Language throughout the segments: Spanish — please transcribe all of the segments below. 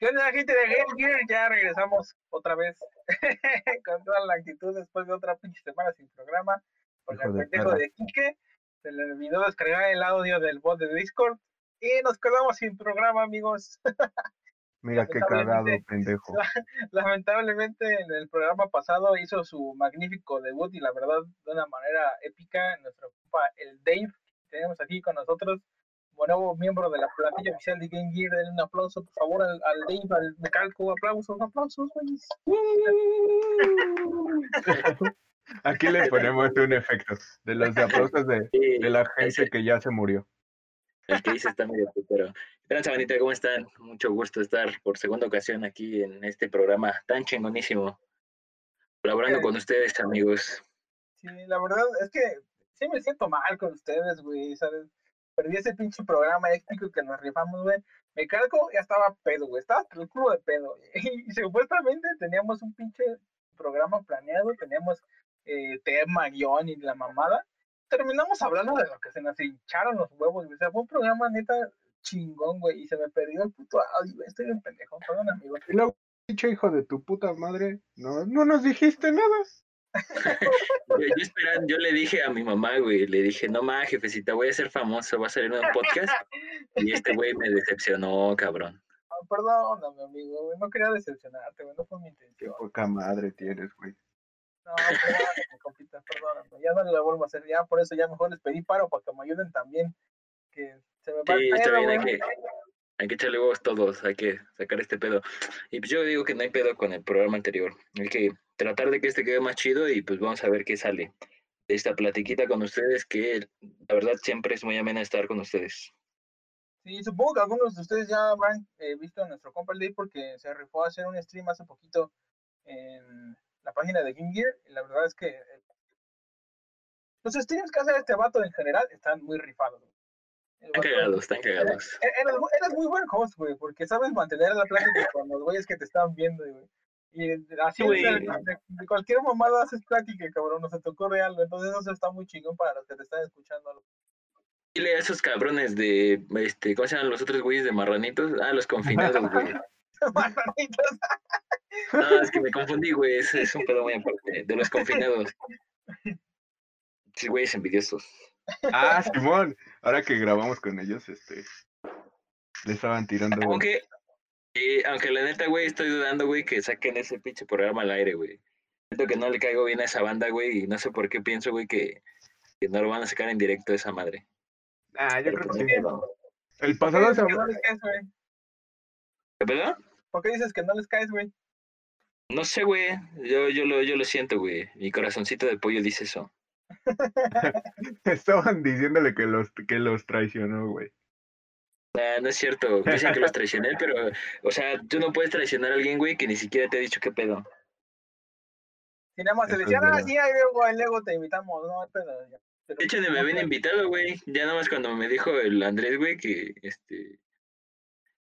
¿Qué onda, gente de Game Gear? Ya regresamos otra vez con toda la actitud después de otra pinche semana sin programa. Porque el pendejo de Kike se le olvidó descargar el audio del bot de Discord y nos quedamos sin programa, amigos. Mira qué cagado, pendejo. Lamentablemente en el programa pasado hizo su magnífico debut y la verdad de una manera épica. Nuestro compa, el Dave, que tenemos aquí con nosotros, nuevo miembro de la plantilla oficial de Game Gear. Denle un aplauso, por favor, al, al Dave, al Mecalco. Aplausos, aplausos. Aquí le ponemos un efecto de los aplausos de, de la gente que ya se murió. El que dice está medio pero Gran manita, ¿cómo están? Mucho gusto estar por segunda ocasión aquí en este programa tan chingonísimo. Colaborando con ustedes, amigos. Sí, la verdad es que sí me siento mal con ustedes, güey, ¿sabes? Perdí ese pinche programa épico que nos rifamos, güey. Me cargo, ya estaba pedo, güey. Estaba el culo de pedo. Y, supuestamente teníamos un pinche programa planeado, teníamos eh, tema, guion y la mamada. Terminamos hablando de lo que se nos hincharon los huevos, güey. O sea, fue un programa neta chingón, güey. Y se me perdió el puto audio, güey. Estoy un pendejo, perdón, amigo. Y luego, pinche hijo de tu puta madre, no, no nos dijiste nada yo, yo le dije a mi mamá, güey, le dije, no más, jefecita, voy a ser famoso, voy a salir en un podcast. Y este güey me decepcionó, cabrón. perdóname, amigo, güey, no quería decepcionarte, güey, no fue mi intención. Qué poca madre tienes, güey. No, perdóname, compita, perdóname, ya no le vuelvo a hacer, ya por eso ya mejor les pedí paro para que me ayuden también, que se me va sí, está bien, hay que, hay que echarle huevos todos, hay que sacar este pedo. Y pues yo digo que no hay pedo con el programa anterior, hay que tratar de que este quede más chido y pues vamos a ver qué sale de esta platiquita con ustedes, que la verdad siempre es muy amena estar con ustedes. Sí, supongo que algunos de ustedes ya habrán eh, visto nuestro compa Day porque se rifó a hacer un stream hace poquito en la página de Game Gear y la verdad es que eh, los streams que hace este vato en general están muy rifados. Están cagados, están cagados. Eres, muy buen host, güey, porque sabes mantener la plática con los güeyes que te están viendo, güey. Y así de, cualquier mamada haces plática, cabrón, no se te ocurre algo. Entonces eso está muy chingón para los que te están escuchando. Dile a esos cabrones de, este, ¿cómo se llaman los otros güeyes de marranitos? Ah, los confinados, güey. marranitos. no, es que me confundí, güey, es, es un pedo muy aparte. De los confinados. Sí, güeyes envidiosos. Ah, Simón, ahora que grabamos con ellos, este, le estaban tirando. Aunque, y aunque la neta, güey, estoy dudando, güey, que saquen ese pinche programa al aire, güey. Siento que no le caigo bien a esa banda, güey, y no sé por qué pienso, güey, que, que no lo van a sacar en directo a esa madre. Ah, yo creo que sí. El pasado se no les caes, güey. ¿Verdad? ¿Por qué dices que no les caes, güey? No sé, güey. Yo, yo, lo, yo lo siento, güey. Mi corazoncito de pollo dice eso. Estaban diciéndole que los, que los traicionó, güey. No es cierto. Dicen que los traicioné, pero, o sea, tú no puedes traicionar a alguien, güey, que ni siquiera te ha dicho qué pedo. Si nada más te decían, ah, sí, ahí luego, luego te invitamos, no, pedo. De hecho, me habían invitado, güey. Ya nada más cuando me dijo el Andrés, güey, que este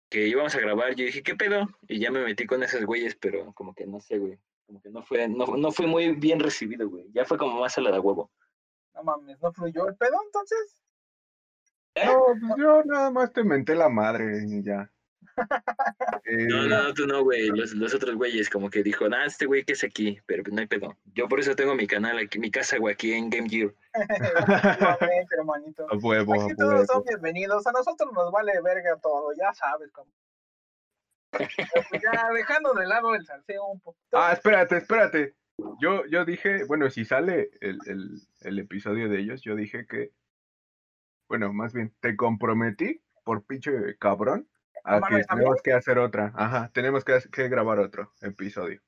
que íbamos a grabar, yo dije, ¿qué pedo? Y ya me metí con esos güeyes, pero como que no sé, güey. Como que no fue, no, no fue muy bien recibido, güey. Ya fue como más a la de huevo. No mames, ¿no fluyó el pedo entonces? No, pues yo nada más te menté la madre y ya. No, no, tú no, güey. Los, los otros güeyes, como que dijo, ah, este güey que es aquí, pero no hay pedo. Yo por eso tengo mi canal aquí, mi casa, güey, aquí en Game Gear. hermanito. A huevo, aquí todos son bienvenidos. A nosotros nos vale verga todo, ya sabes cómo. Pues ya dejando de lado el salseo un poquito. Ah, espérate, espérate. Yo, yo dije, bueno, si sale el, el, el episodio de ellos, yo dije que, bueno, más bien, te comprometí por pinche cabrón a que tenemos que hacer otra. Ajá, tenemos que, que grabar otro episodio.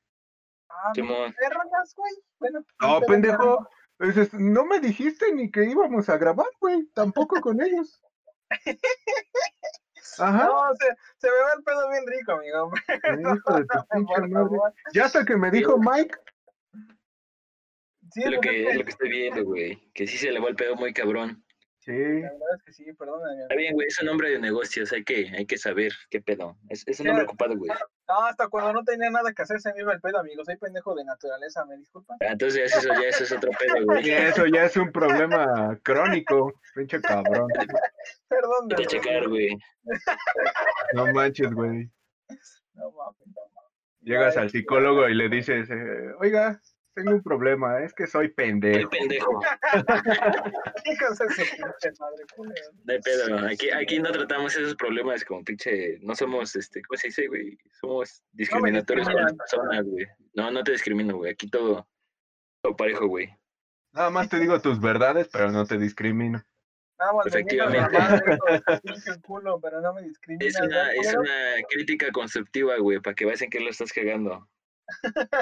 Ah, güey. Bueno, no, pendejo. no me dijiste ni que íbamos a grabar, güey. Tampoco con ellos. Ajá. No, se, se, me va el pedo bien rico, amigo. Hijo de tu pinche madre. Ya hasta que me dijo Mike Sí, es lo, que, es lo que estoy viendo, güey. Que sí se le va el pedo muy cabrón. Sí. La verdad es que sí, perdóname. Está bien, güey, es un hombre de negocios, hay que, hay que saber qué pedo. Es, es un hombre ocupado, güey. No, hasta cuando no tenía nada que hacer se me iba el pedo, amigo. Soy pendejo de naturaleza, ¿me disculpa? Ah, entonces eso ya eso es otro pedo, güey. eso ya es un problema crónico, pinche cabrón. Perdón, checar, güey. No manches, güey. No Llegas al psicólogo y le dices, eh, oiga, tengo un problema, es que soy Soy pendejo. pendejo. Hijos de. No pedo. Aquí, aquí no tratamos esos problemas como pinche. No somos, este, ¿cómo se dice, güey? Somos discriminatorios con las personas, güey. No, no te discrimino, güey. Aquí todo, todo parejo, güey. Nada más te digo tus verdades, pero no te discrimino. Efectivamente. madre, culo, pero no me. Es una, ¿no, es una crítica constructiva, güey, para que veas en qué lo estás cagando.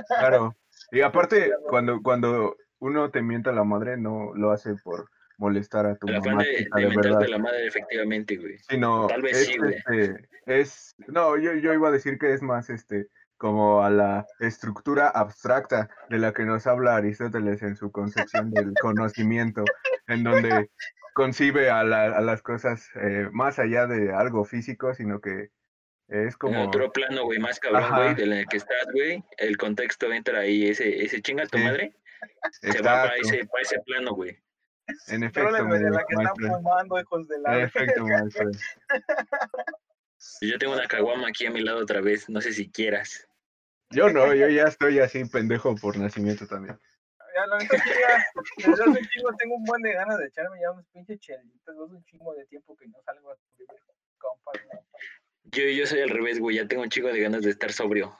Claro. Y aparte, cuando, cuando uno te mienta la madre, no lo hace por molestar a tu El mamá, de, de de verdad. la madre, efectivamente, güey. Sino Tal vez es, sí, güey. este, es, no, yo, yo iba a decir que es más, este, como a la estructura abstracta de la que nos habla Aristóteles en su concepción del conocimiento, en donde concibe a, la- a las cosas eh, más allá de algo físico, sino que es En como... otro plano, güey, más cabrón, Ajá. güey, del en el que estás, güey. El contexto entra ahí, ese, ese chinga tu Sí, madre, se va para ese, para ese plano, güey. en efecto, Tróllenme de mi- la que my están friend. fumando, hijos de En efecto. Yo tengo una caguama aquí a mi lado otra vez, no sé si quieras. Yo no, yo ya estoy así pendejo por nacimiento también. Ya, la neta, ya, desde hace un chingo tengo un buen de ganas de echarme ya unos pinches chelitos. Hace un chingo de tiempo que no salgo a con compas, ¿no? Yo, yo soy al revés, güey, ya tengo un chico de ganas de estar sobrio.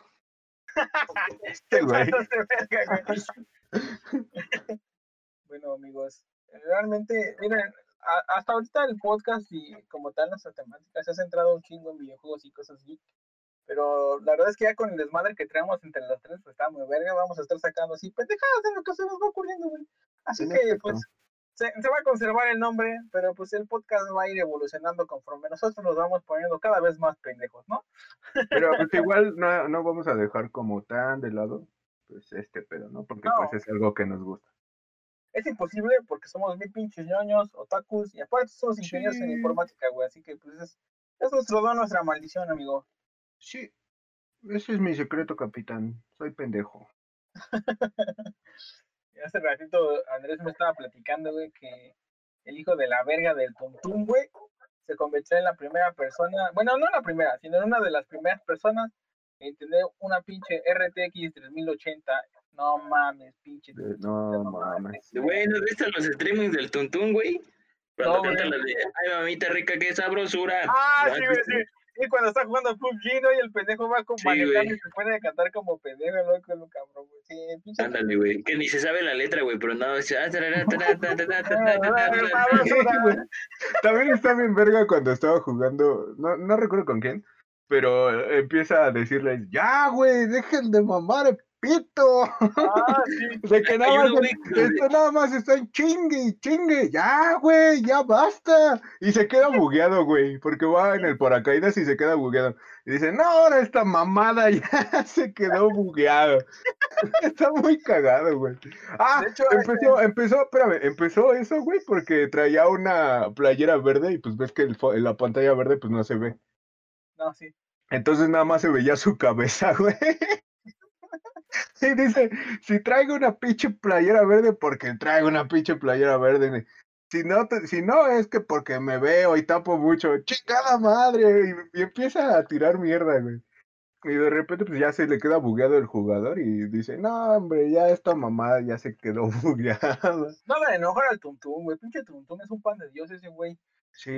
Este güey. Güey. bueno, amigos, realmente, miren, a- hasta ahorita el podcast y como tal nuestra temática se ha centrado un chingo en videojuegos y cosas geek. Pero la verdad es que ya con el desmadre que traemos entre los tres, pues está muy verga. Vamos a estar sacando así pendejadas de lo que se nos va ocurriendo, güey. Así que, pues, se, se va a conservar el nombre, pero pues el podcast va a ir evolucionando conforme nosotros nos vamos poniendo cada vez más pendejos, ¿no? Pero pues igual no, no vamos a dejar como tan de lado pues este pedo, ¿no? Porque No. pues es algo que nos gusta. Es imposible porque somos bien pinches ñoños, otakus, y aparte somos ingenieros en informática, güey. Así que, pues, es, es nuestro don, nuestra maldición, amigo. Sí, ese es mi secreto, capitán. Soy pendejo. Hace ratito Andrés me estaba platicando, güey, que el hijo de la verga del Tuntum, güey, se convirtió en la primera persona, bueno, no la primera, sino en una de las primeras personas en tener una pinche RTX 3080. No mames, pinche. De- no mames. Güey, ¿no viste los streamings del Tuntún, güey? Cuando No, canta güey. la de, ay, mamita rica, qué sabrosura. Ah, ¿No sí, güey, sí. Y cuando está jugando PUBG, ¿no? Y el pendejo va como Sí, manejando y se pone a cantar como pendejo, loco, lo cabrón, güey. Sí, pinche. Ándale, güey, que ni se sabe la letra, güey, pero no. También está bien verga cuando estaba jugando, no, no recuerdo con quién, pero empieza a decirles, ya, güey, dejen de mamar pito. Ah, sí. De que nada más, güey, esto nada más están chingue y chingue. Ya, güey, ya basta. Y se queda bugueado, güey, porque va en el paracaídas y se queda bugueado. Y dice, no, ahora esta mamada ya se quedó bugueado. Está muy cagado, güey. Ah, De hecho, hay- empezó, empezó, espérame, empezó eso, güey, porque traía una playera verde y pues ves que el la pantalla verde pues no se ve. No, sí. Entonces nada más se veía su cabeza, güey. Y dice, si traigo una pinche playera verde, porque traigo una pinche playera verde. Si no, te- si no es que porque me veo y tapo mucho, chingada madre. Y, y empieza a tirar mierda, güey. Y de repente pues ya se le queda bugueado el jugador y dice, no, hombre, ya esta mamada ya se quedó bugueada. No le enojar al Tuntum, güey. Pinche Tuntum es un pan de Dios ese güey. Sí,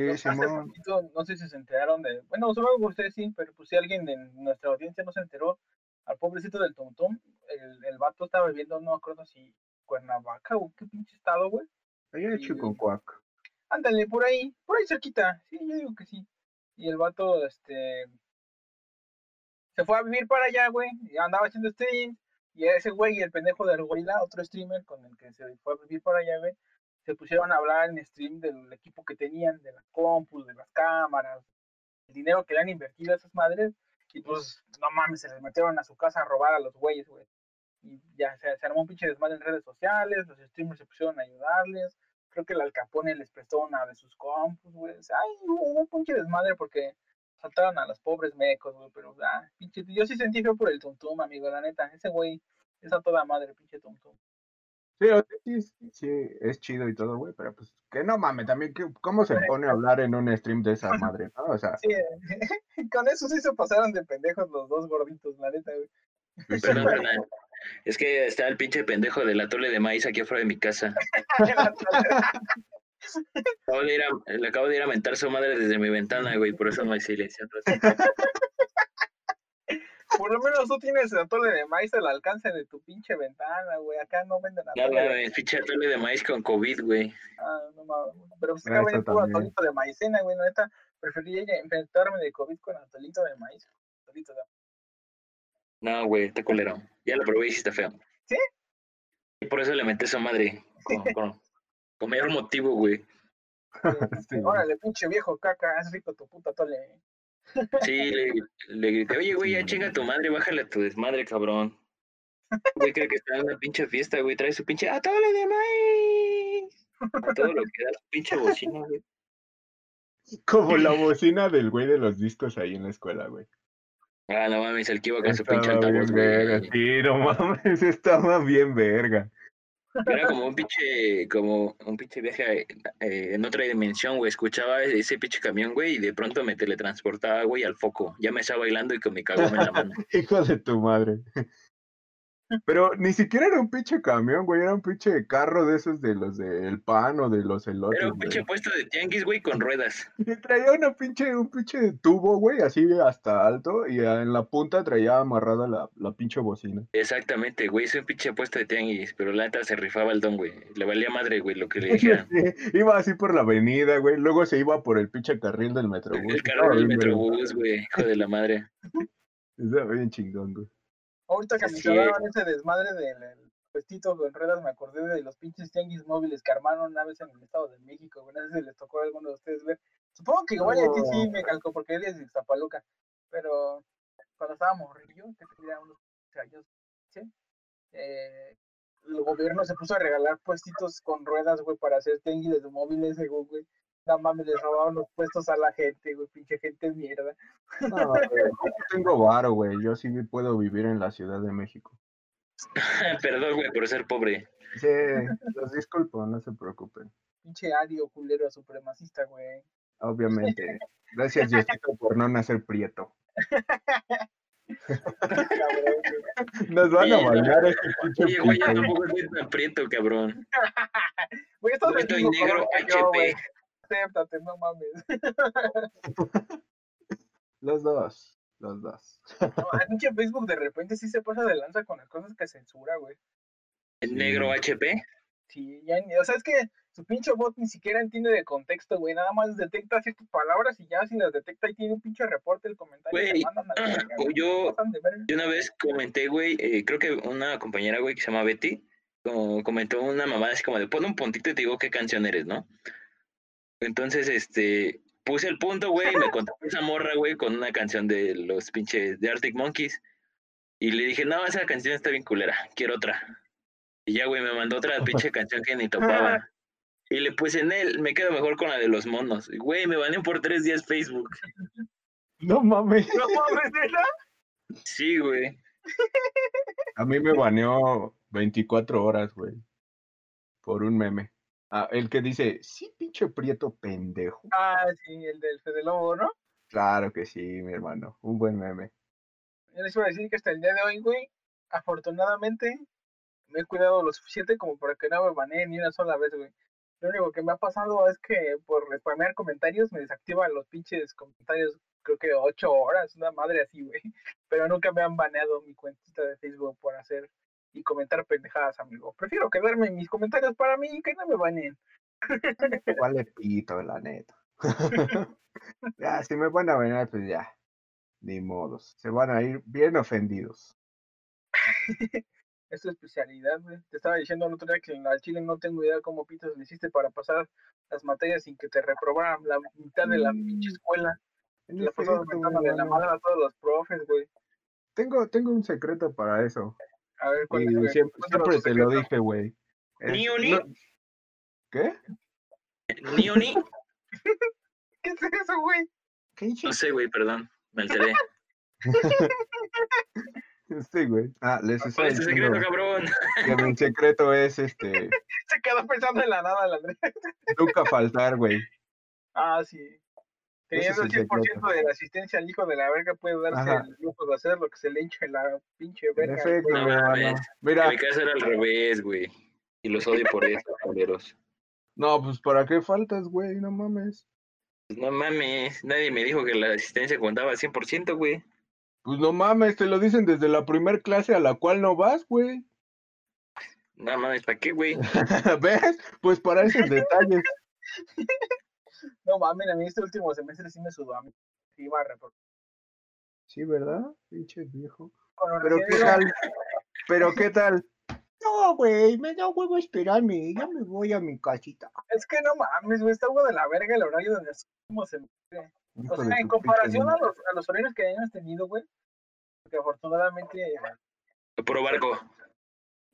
poquito, no sé si se enteraron de. Bueno, supongo que ustedes sí, pero pues si alguien de nuestra audiencia no se enteró, al pobrecito del Tuntum, el, el vato estaba viviendo, no me acuerdo si Cuernavaca o qué pinche estado, güey. Allá de Chiconcuac. Ándale, por ahí, por ahí cerquita. Sí, yo digo que sí. Y el vato, este. Se fue a vivir para allá, güey. Y andaba haciendo streams. Y ese güey y el pendejo del gorila, otro streamer con el que se fue a vivir para allá, güey. Se pusieron a hablar en stream del equipo que tenían, de las compus, de las cámaras, el dinero que le han invertido a esas madres. Y pues, no mames, se les metieron a su casa a robar a los güeyes, güey. Y ya se, armó un pinche desmadre en redes sociales, los streamers se pusieron a ayudarles creo que el Al Capone les prestó una de sus compus, güey. O sea, ay, hubo un pinche desmadre porque saltaron a los pobres mecos, güey. Pero, ah, pinche, yo sí sentí feo por el Tuntum, amigo, la neta. Ese güey es a toda madre, pinche Tuntum. Sí, sí, es chido y todo, güey, pero pues que no mames, también, que, ¿cómo se pone a hablar en un stream de esa madre, no? O sea, Sí, con eso sí se pasaron de pendejos los dos gorditos, la neta, güey. Pues sí, carnal. Es que está el pinche pendejo del atole de maíz aquí afuera de mi casa. Acabo de ir a, le acabo de ir a mentar su madre desde mi ventana, güey, por eso no hay silencio. Por lo menos tú tienes el atole de maíz al alcance de tu pinche ventana, güey. Acá no venden No atole. de- mames, pinche atole de maíz con COVID, güey. Ah, no mames. Pero pues acá venden también. atolito de maicena, güey. Neta, preferiría enfrentarme de COVID con atolito de maíz. Atolito de No, güey, está culero. Ya lo probé y sí está feo. ¿Sí? Y por eso le metí a su madre. Con, con, con mayor motivo, güey. Sí, güey. Órale, pinche viejo caca, haz rico tu puta atole. Sí, le, le grité, oye, güey, ya chinga tu madre, bájale a tu desmadre, cabrón. Güey, creo que está en una pinche fiesta, güey, trae su pinche atole de maíz. A todo lo que da su pinche bocina, güey. Como la bocina del güey de los discos ahí en la escuela, güey. Ah, no mames, el que iba con su pinche altavoz, güey. Sí, no mames, estaba bien verga. Era como un pinche, como un pinche viaje eh, en otra dimensión, güey. Escuchaba ese pinche camión, güey, y de pronto me teletransportaba, güey, al foco. Ya me estaba bailando y con mi cagón en la mano. Hijo de tu madre. Pero ni siquiera era un pinche camión, güey. Era un pinche carro de esos de los del pan o de los elotes. Era un güey. pinche puesto de tianguis, güey, con ruedas. Y traía una pinche, un pinche tubo, güey, así hasta alto. Y en la punta traía amarrada la, la pinche bocina. Exactamente, güey, es un pinche puesto de tianguis, pero la neta se rifaba el don, güey. Le valía madre, güey, lo que le dijeran. Sí, iba así por la avenida, güey. Luego se iba por el pinche carril del metrobús. El carro del metrobús, güey, hijo de la madre. Estaba bien chingón, güey. Ahorita que Así mencionaban ese desmadre del el puestito con ruedas, me acordé de los pinches tianguis móviles que armaron una vez en el Estado de México. güey. No sé si les tocó a alguno de ustedes ver. Supongo que igual y a ti sí me calcó porque eres de Zapaluca. Pero cuando estaba morrillo, que tenía unos años, ¿sí? Eh, el gobierno se puso a regalar puestitos con ruedas, güey, para hacer tianguis de móviles, según, güey. No mames, les robaban los puestos a la gente, güey, pinche gente mierda. No, güey, yo tengo varo, güey. Yo sí puedo vivir en la Ciudad de México. Perdón, güey, por ser pobre. Sí, los disculpo, no se preocupen. Pinche ario culero supremacista, güey. Obviamente. Gracias, Diosito, por no nacer prieto. Nos van a bailar este pinche Oye, güey, yo tampoco soy tan prieto, cabrón. Güey, estoy negro. HP. Acéptate, no mames. Los dos, los dos. No, el pinche Facebook de repente sí se pasa de lanza con las cosas que censura, güey. ¿El negro HP? Sí, ya, ni- o sea, es que su pinche bot ni siquiera entiende de contexto, güey. Nada más detecta ciertas palabras y ya si las detecta y tiene un pinche reporte el comentario. Güey, mandan a la yo-. Yo una vez comenté, güey, eh, creo que una compañera, güey, que se llama Betty, como comentó una mamada así como de pon un puntito y te digo qué canción eres, ¿no? Entonces, este, puse el punto, güey, y me contestó esa morra, güey, con una canción de los pinches de Arctic Monkeys. Y le dije, no, esa canción está bien culera, quiero otra. Y ya, güey, me mandó otra pinche canción que ni topaba. Y le puse en él, me quedo mejor con la de los monos. Güey, me baneó por tres días Facebook. No mames. No mames, ¿verdad? Sí, güey. A mí me baneó 24 horas, güey. Por un meme. Ah, el que dice, sí, pinche prieto pendejo. Ah, sí, el del Fede Lobo, ¿no? Claro que sí, mi hermano. Un buen meme. Yo les iba a decir que hasta el día de hoy, güey, afortunadamente me he cuidado lo suficiente como para que no me baneen ni una sola vez, güey. Lo único que me ha pasado es que por spamear comentarios me desactivan los pinches comentarios, creo que ocho horas, una madre así, güey. Pero nunca me han baneado mi cuentita de Facebook por hacer y comentar pendejadas, amigo. Prefiero quedarme en mis comentarios para mí y que no me baneen. Vale pito, la neta. ya, si me van a banear, pues ya. Ni modos. Se van a ir bien ofendidos. Es tu especialidad, güey. Te estaba diciendo el otro día que en la Chile no tengo idea cómo pitos le hiciste para pasar las materias sin que te reprobaran la mitad de la pinche escuela. Te la pasabas de la madre a todos los profes, güey. Tengo, tengo un secreto para eso. A ver, siempre, siempre te lo dije, güey. Ni un ni. no- ¿Qué? Ni un ni. ¿Qué es eso, güey? No sé, güey, perdón. Me alteré. Sí, güey. Ah, les ¿Cuál estaba es secreto, cabrón? que mi secreto es este Se quedó pensando en la nada, Andrés. nunca faltar, güey. Ah, sí. Teniendo el es el 100% secreto. de la asistencia al hijo de la verga, puede darse Ajá. el lujo de hacer lo que se le hinche la pinche En verga. efecto, güey. No. En Mira, mi caso era al revés, güey. Y los odio por eso, culeros. no, pues ¿para qué faltas, güey? No mames. Pues no mames, nadie me dijo que la asistencia contaba al 100%, güey. Pues no mames, te lo dicen desde la primer clase a la cual no vas, güey. No mames, ¿para qué, güey? ¿Ves? Pues para esos detalles. No mames, a mí este último semestre sí me sudó a mí. Sí, iba a reprobar. Sí, ¿verdad? Pinche viejo. Pero qué tal. Pero qué tal. No, güey, me da huevo esperarme. Ya me voy a mi casita. Es que no mames, güey, está algo de la verga el horario de nuestro último semestre. Hijo O sea, en comparación a los, a los horarios que hayamos tenido, güey. Porque afortunadamente. Puro barco.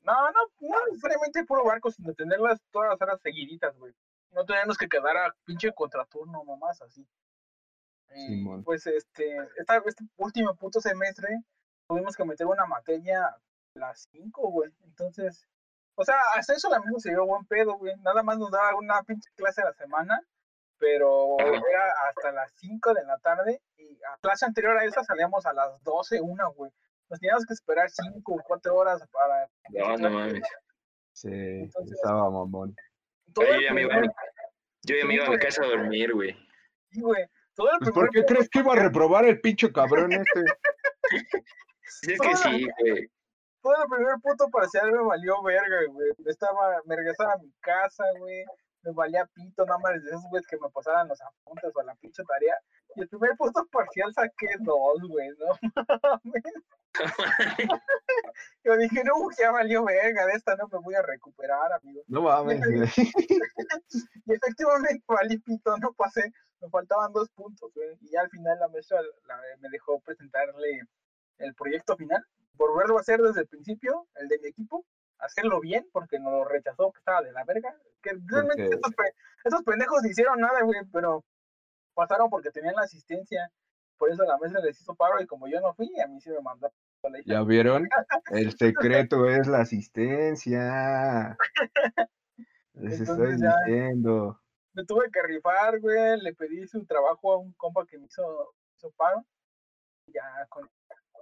No, no, no necesariamente puro barco, sino tenerlas todas las horas seguiditas, güey. No tenemos que quedar a pinche contraturno, mamás, así. Y, pues este, esta, este último puto semestre tuvimos que meter una materia a las 5, güey. Entonces, o sea, hasta eso la misma se dio buen pedo, güey. Nada más nos daba una pinche clase a la semana, pero era hasta las 5 de la tarde y a clase anterior a esa salíamos a las 12, una, güey. Nos teníamos que esperar 5 o 4 horas para... No, no mames. Sí, Entonces- estaba mamón. Todo Yo el ya me iba, primer- yo ya me iba a mi casa a dormir, güey. sí, güey. Todo el Pues primer ¿por qué crees que iba a reprobar el pinche cabrón este? Es que sí, güey. todo el primer puto parcial me valió verga, güey. Me Estaba, me regresaba a mi casa, güey. Me valía pito, nada más de esos güeyes que me pasaran los apuntes o la pinche tarea. Y el primer puto parcial saqué dos, güey, ¿no? mames. Yo dije, no, ya valió verga, de esta no me voy a recuperar, amigo. No mames, güey. Y efectivamente valí pito, no pasé. Me faltaban dos puntos, güey. Y ya al final la maestra la- me dejó presentarle el proyecto final. Volverlo a hacer desde el principio, el de mi equipo. Hacerlo bien, porque nos lo rechazó, que estaba de la verga. Que realmente Porque- estos, pe- estos pendejos ni hicieron nada, güey, pero pasaron porque tenían la asistencia. Por eso la maestra les hizo paro y como yo no fui, a mí sí me mandó. ¿Ya vieron? El secreto es la asistencia. Les estoy Entonces diciendo. me tuve que rifar, güey, le pedí su trabajo a un compa que me hizo, hizo paro. Ya con el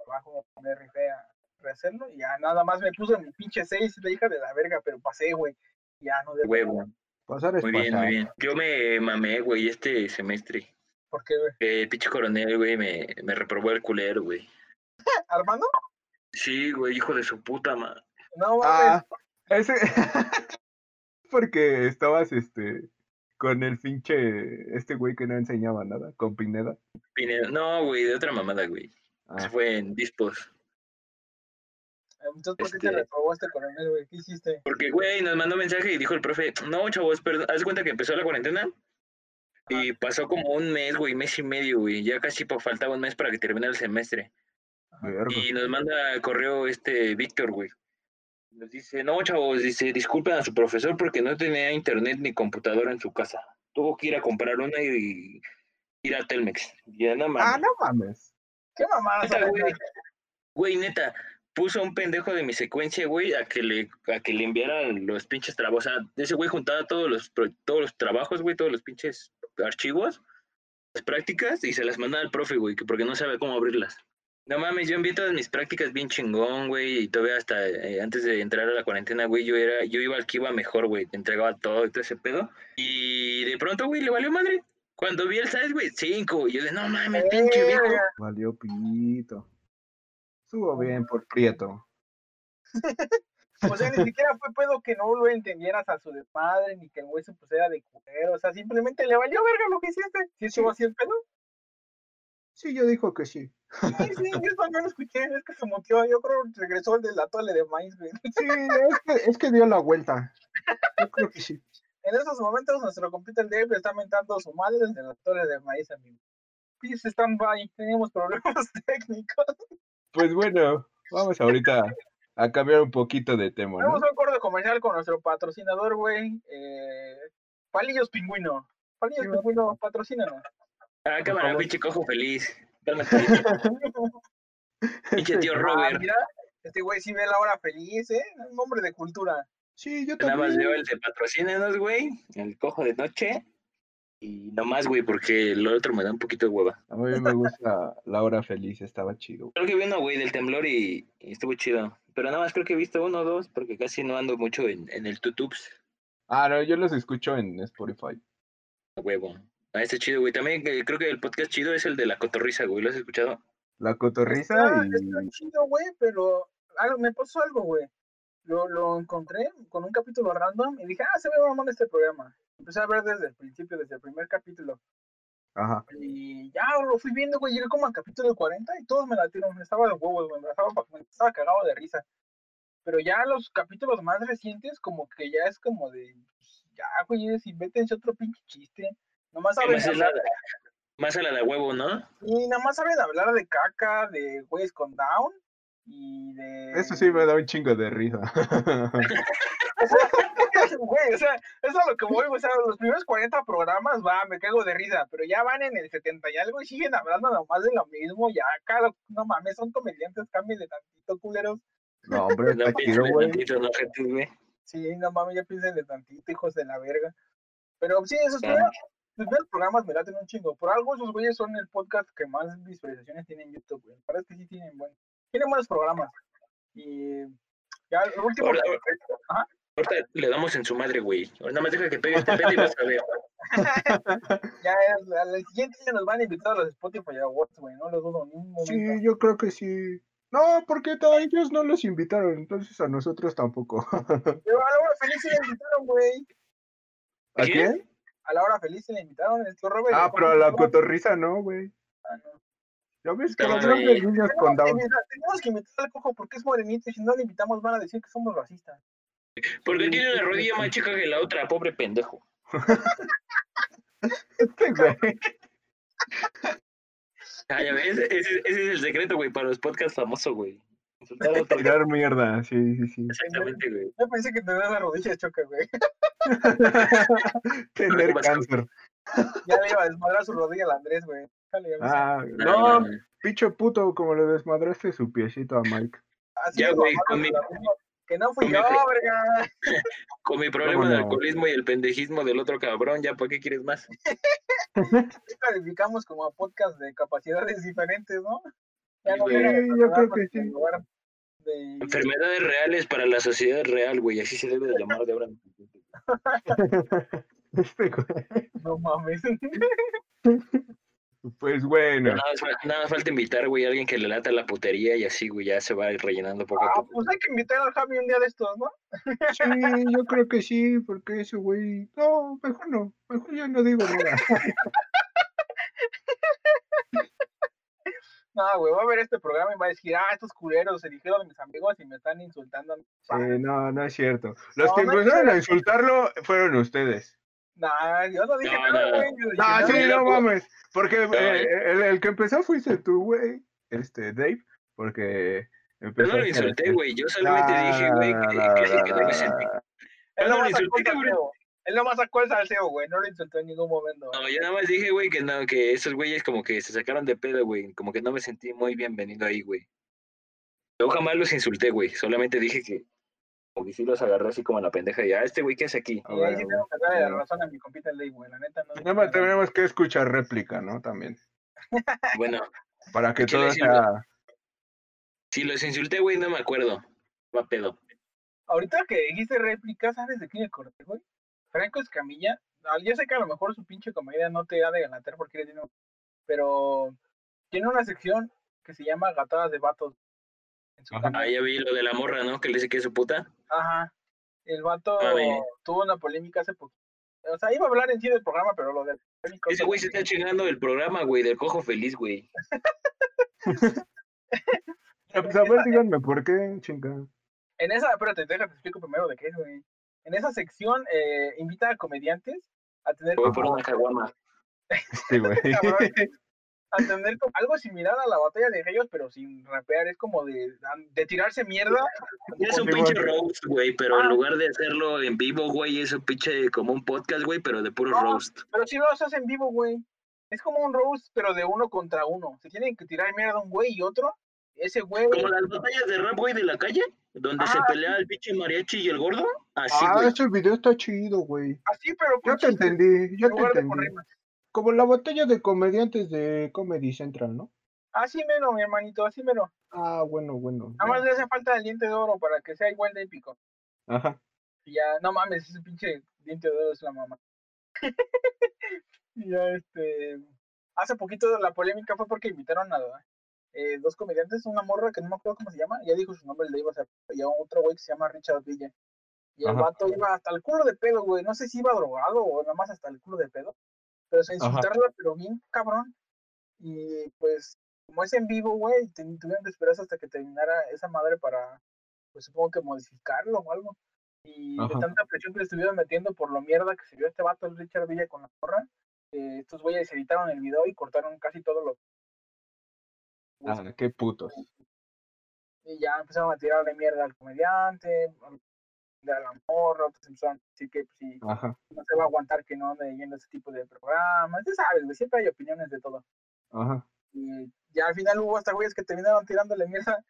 trabajo me rifé a rehacerlo y ya nada más me puso mi pinche 6, la hija de la verga, pero pasé, güey. Ya no de Huevo. Pasar es Muy bien, pasar. muy bien. Yo me mamé, güey, este semestre. ¿Por qué, güey? El pinche coronel, güey, me, me reprobó el culero, güey. ¿Armando? Sí, güey, hijo de su puta madre. No mames. Ah, ese. Porque estabas este con el pinche este güey que no enseñaba nada, con Pineda. Pineda- No, güey, de otra mamada, güey. Se Ah, fue en dispos. Entonces, ¿por qué te este- reprobó este coronel, güey? ¿Qué hiciste? Porque, güey, nos mandó mensaje y dijo el profe, no, chavos, perdón, haz de cuenta que empezó la cuarentena y pasó como un mes, güey, mes y medio, güey. Ya casi faltaba un mes para que terminara el semestre. verga. Y nos manda correo este Víctor, güey. Nos dice, no, chavos, dice, disculpen a su profesor porque no tenía internet ni computadora en su casa. Tuvo que ir a comprar una y ir a Telmex. Ya no mames. Ah, no mames. ¿Qué mamada Neta, güey. Güey, neta, puso a un pendejo de mi secuencia, güey, a que le, a que le enviara los pinches trabajos. O sea, ese güey juntaba todos los, todos los trabajos, güey, todos los pinches archivos, las prácticas, y se las mandaba al profe, güey, que porque no sabe cómo abrirlas. No mames, yo envié todas mis prácticas bien chingón, güey, y todavía hasta eh, antes de entrar a la cuarentena, güey, yo era, yo iba al que iba mejor, güey, entregaba todo y todo ese pedo. Y de pronto, güey, le valió madre. Cuando vi el size, güey, cinco, y yo de, no mames, pinche viejo. Valió pito. Estuvo bien por Prieto. O sea, ni siquiera fue pedo que no lo entendieras a su desmadre, ni que el güey se pusiera de culero. O sea, simplemente le valió verga lo que hiciste. ¿Sí estuvo así el pedo? Sí, yo dijo que sí. Sí, sí, yo también lo escuché, es que se motió, yo creo que regresó el del atole de maíz, güey. Sí, es que, es que dio la vuelta. Yo creo que sí. En esos momentos nuestro compita el Dave está mentando a su madre desde el atole de maíz, amigo. Please stand by, tenemos problemas técnicos. Pues bueno, vamos ahorita a cambiar un poquito de tema, ¿no? Tenemos un acuerdo comercial con nuestro patrocinador, güey. Eh, Palillos Pingüino. Palillos Sí, Pingüino, patrocínanos. Ah, cámara, pinche cojo feliz. Pinche tío Ah, Robert. mira, este güey sí ve la hora feliz, ¿eh? Un hombre de cultura. Sí, yo Nada más también. veo el de patrocínenos, güey. El cojo de noche. Y nomás, güey, porque el otro me da un poquito de hueva. A mí me gusta La Hora Feliz, estaba chido. Creo que vi uno, güey, del temblor y, y estuvo chido. Pero nada más creo que he visto uno o dos, porque casi no ando mucho en, en el tutubs. Ah, no, yo los escucho en Spotify. A Huevo. Ah, este chido, güey. También eh, creo que el podcast chido es el de la cotorriza, güey. ¿Lo has escuchado? La cotorriza Está, y... está chido, güey, pero algo, me pasó algo, güey. Lo, lo encontré con un capítulo random y dije, ah, se ve mamón este programa. Empecé a ver desde el principio, desde el primer capítulo. Ajá. Y ya lo fui viendo, güey. Llegué como al capítulo 40 y todos me latieron. Me estaba de huevos, güey. Me estaba, me estaba cagado de risa. Pero ya los capítulos más recientes, como que ya es como de. pues, Ya, güey, si vétense otro pinche chiste. Nomás saben Más a la, hablar, más a la de huevo, ¿no? y nomás saben hablar de caca, de güeyes con down y de. Eso sí me da un chingo de risa. Güey, o sea, eso es a lo que voy, o sea, los primeros 40 programas, va, me cago de risa, pero ya van en el 70 y algo y siguen hablando nomás de lo mismo, ya, cada, no mames, son comediantes, cambien de tantito, culeros. No, hombre, No, güey. tantito, no, gente, güey. Sí, no mames, ya piensen de tantito, hijos de la verga. Pero sí, esos Ah. primeros, los primeros programas me laten un chingo. Por algo esos güeyes son el podcast que más visualizaciones tienen en YouTube, güey. Parece que sí tienen buen, tienen buenos programas. Y ya el último Ahora- Ajá. Ahorita le damos en su madre, güey. Ahora Nada más deja que pegue este pedo y vas a ver. ya es, al siguiente año nos van a invitar a los Spotify Awards, güey, no lo dudo ni un momento. Sí, yo creo que sí. No, porque a ellos no los invitaron, entonces a nosotros tampoco. Pero a la hora feliz se la invitaron, güey. ¿A ¿Quién? A la hora feliz se la invitaron, el Robert. Ah, pero a la cotorriza no, güey. Ah, no. Que niños con Tenemos que, Down. invitar, tenemos que invitar al cojo porque es morenito y si no le invitamos van a decir que somos racistas. Porque tiene una rodilla más chica que la otra, pobre pendejo. Este güey. Ah, ya ves, ese, ese es el secreto, güey, para los podcasts famosos, güey. Tirar mierda, sí, sí, sí. Exactamente, güey. Yo pensé que tener la rodilla choca, güey. Tener cáncer. Ya le iba a desmadrar su rodilla al Andrés, güey. Ah, No, no, picho puto, como le desmadraste su piecito a Mike. Así ya, güey, con mi- Que no fui con yo, verga. Con mi problema ¿Cómo de no? alcoholismo y el pendejismo del otro cabrón, ya, ¿para qué quieres más? Sí calificamos como a podcast de capacidades diferentes, ¿no? Ya no Sí, yo creo que sí. de- Enfermedades reales para la sociedad real, güey, así se debe de llamar de ahora. Este güey. No mames. Pues bueno, Nada, más fa- nada más falta invitar, güey, a alguien que le lata la putería y así, güey, ya se va rellenando poco a Ah, poco. pues hay que invitar al Javi un día de estos, ¿no? sí, yo creo que sí, porque ese güey. No, mejor no, mejor ya no digo nada. No, güey, va a ver este programa y va a decir, ah, estos culeros se dijeron de mis amigos y me están insultando. Sí, no, no es cierto. Los No, que no empezaron a insultarlo fueron ustedes. Nah, yo no dije No, nada, no. güey. yo dije, No, no, sí, no mames. Porque No, eh, el, el que empezó fuiste tú, güey. Este, Dave. Porque Yo empezó. no lo insulté, güey, yo solamente dije, güey, que, que sí, que no me sentí. Él no lo insulté, el cabrón. Él nomás sacó el salseo, güey. No lo insultó en ningún momento. No, yo nada más dije, güey, que no, que esos güeyes como que se sacaron de pedo, güey. Como que no me sentí muy bienvenido ahí, güey. Yo jamás los insulté, güey. Solamente dije que que sí los agarré así como a la pendeja y ah, este güey, ¿qué hace aquí? Y ahí sí tengo que darle la bueno. razón a mi compita el Dave, güey. La neta no. Nada más tenemos que escuchar réplica, ¿no? También. Bueno, Para que ¿Qué le todo sea. si los insulté, güey, no me acuerdo. Va pedo. Ahorita que dijiste réplica, ¿sabes de quién me acordé, güey? Franco Escamilla. Ah, Yo sé que a lo mejor su pinche comedia no te ha de ganatar porque eres dinero, pero tiene una sección que se llama Gatadas de Vatos en. Ah, ya vi lo de la morra, ¿no? Que le dice que es su puta. Ajá. El vato Ah, tuvo una polémica hace poco. O sea, iba a hablar en sí del programa, pero lo del polémico Ese güey se está chingando el programa, güey, del cojo feliz, güey. Pues a ver, díganme por qué, chingada. En esa, espérate, déjate, te explico primero de qué es, güey. En esa sección eh, invita a comediantes a tener Voy por una caguama. Este güey. A tener como algo similar a la batalla de gallos, pero sin rapear, es como de, de tirarse mierda. Es un pinche roast, güey, pero en Ah. lugar de hacerlo en vivo, güey, es un pinche como un podcast, güey, pero de puro No. roast. Pero si lo haces en vivo, güey. Es como un roast, pero de uno contra uno. Se tienen que tirar mierda un güey y otro. Ese güey. Como las batallas de rap, güey, de la calle. donde se Ah, pelea el pinche mariachi y el gordo. Así, ah, güey. ese video está chido, güey. Así, pero Yo te entendí, yo te entendí. Como la botella de comediantes de Comedy Central, ¿no? Así mero, mi hermanito, así mero. Ah, bueno, bueno. Nada más le hace falta el diente de oro para que sea igual de épico. Ajá. Y ya, no mames, ese pinche diente de oro es la mamá. y ya, este. Hace poquito la polémica fue porque invitaron a eh, dos comediantes, una morra que no me acuerdo cómo se llama, ya dijo su nombre, le iba a hacer, y a otro güey que se llama Richard Villa. Y el Ajá. vato iba hasta el culo de pedo, güey. No sé si iba drogado o nada más hasta el culo de pedo. Pero se Ajá. insultarla, pero bien cabrón. Y pues, como es en vivo, güey, tuvieron que esperarse hasta que terminara esa madre para, pues supongo que modificarlo o algo. Y de Ajá. tanta presión que le estuvieron metiendo por lo mierda que se vio este vato, el Richard Villa con la porra, eh, estos güeyes editaron el video y cortaron casi todo lo Ah, qué putos. y ya empezaron a tirarle mierda al comediante, a la morra, otros empezaron a decir que pues, Ajá, no se va a aguantar que no ande yendo a ese tipo de programas, ya sabes, güey, siempre hay opiniones de todo. ajá. Y ya al final hubo hasta güeyes que terminaron tirándole mierda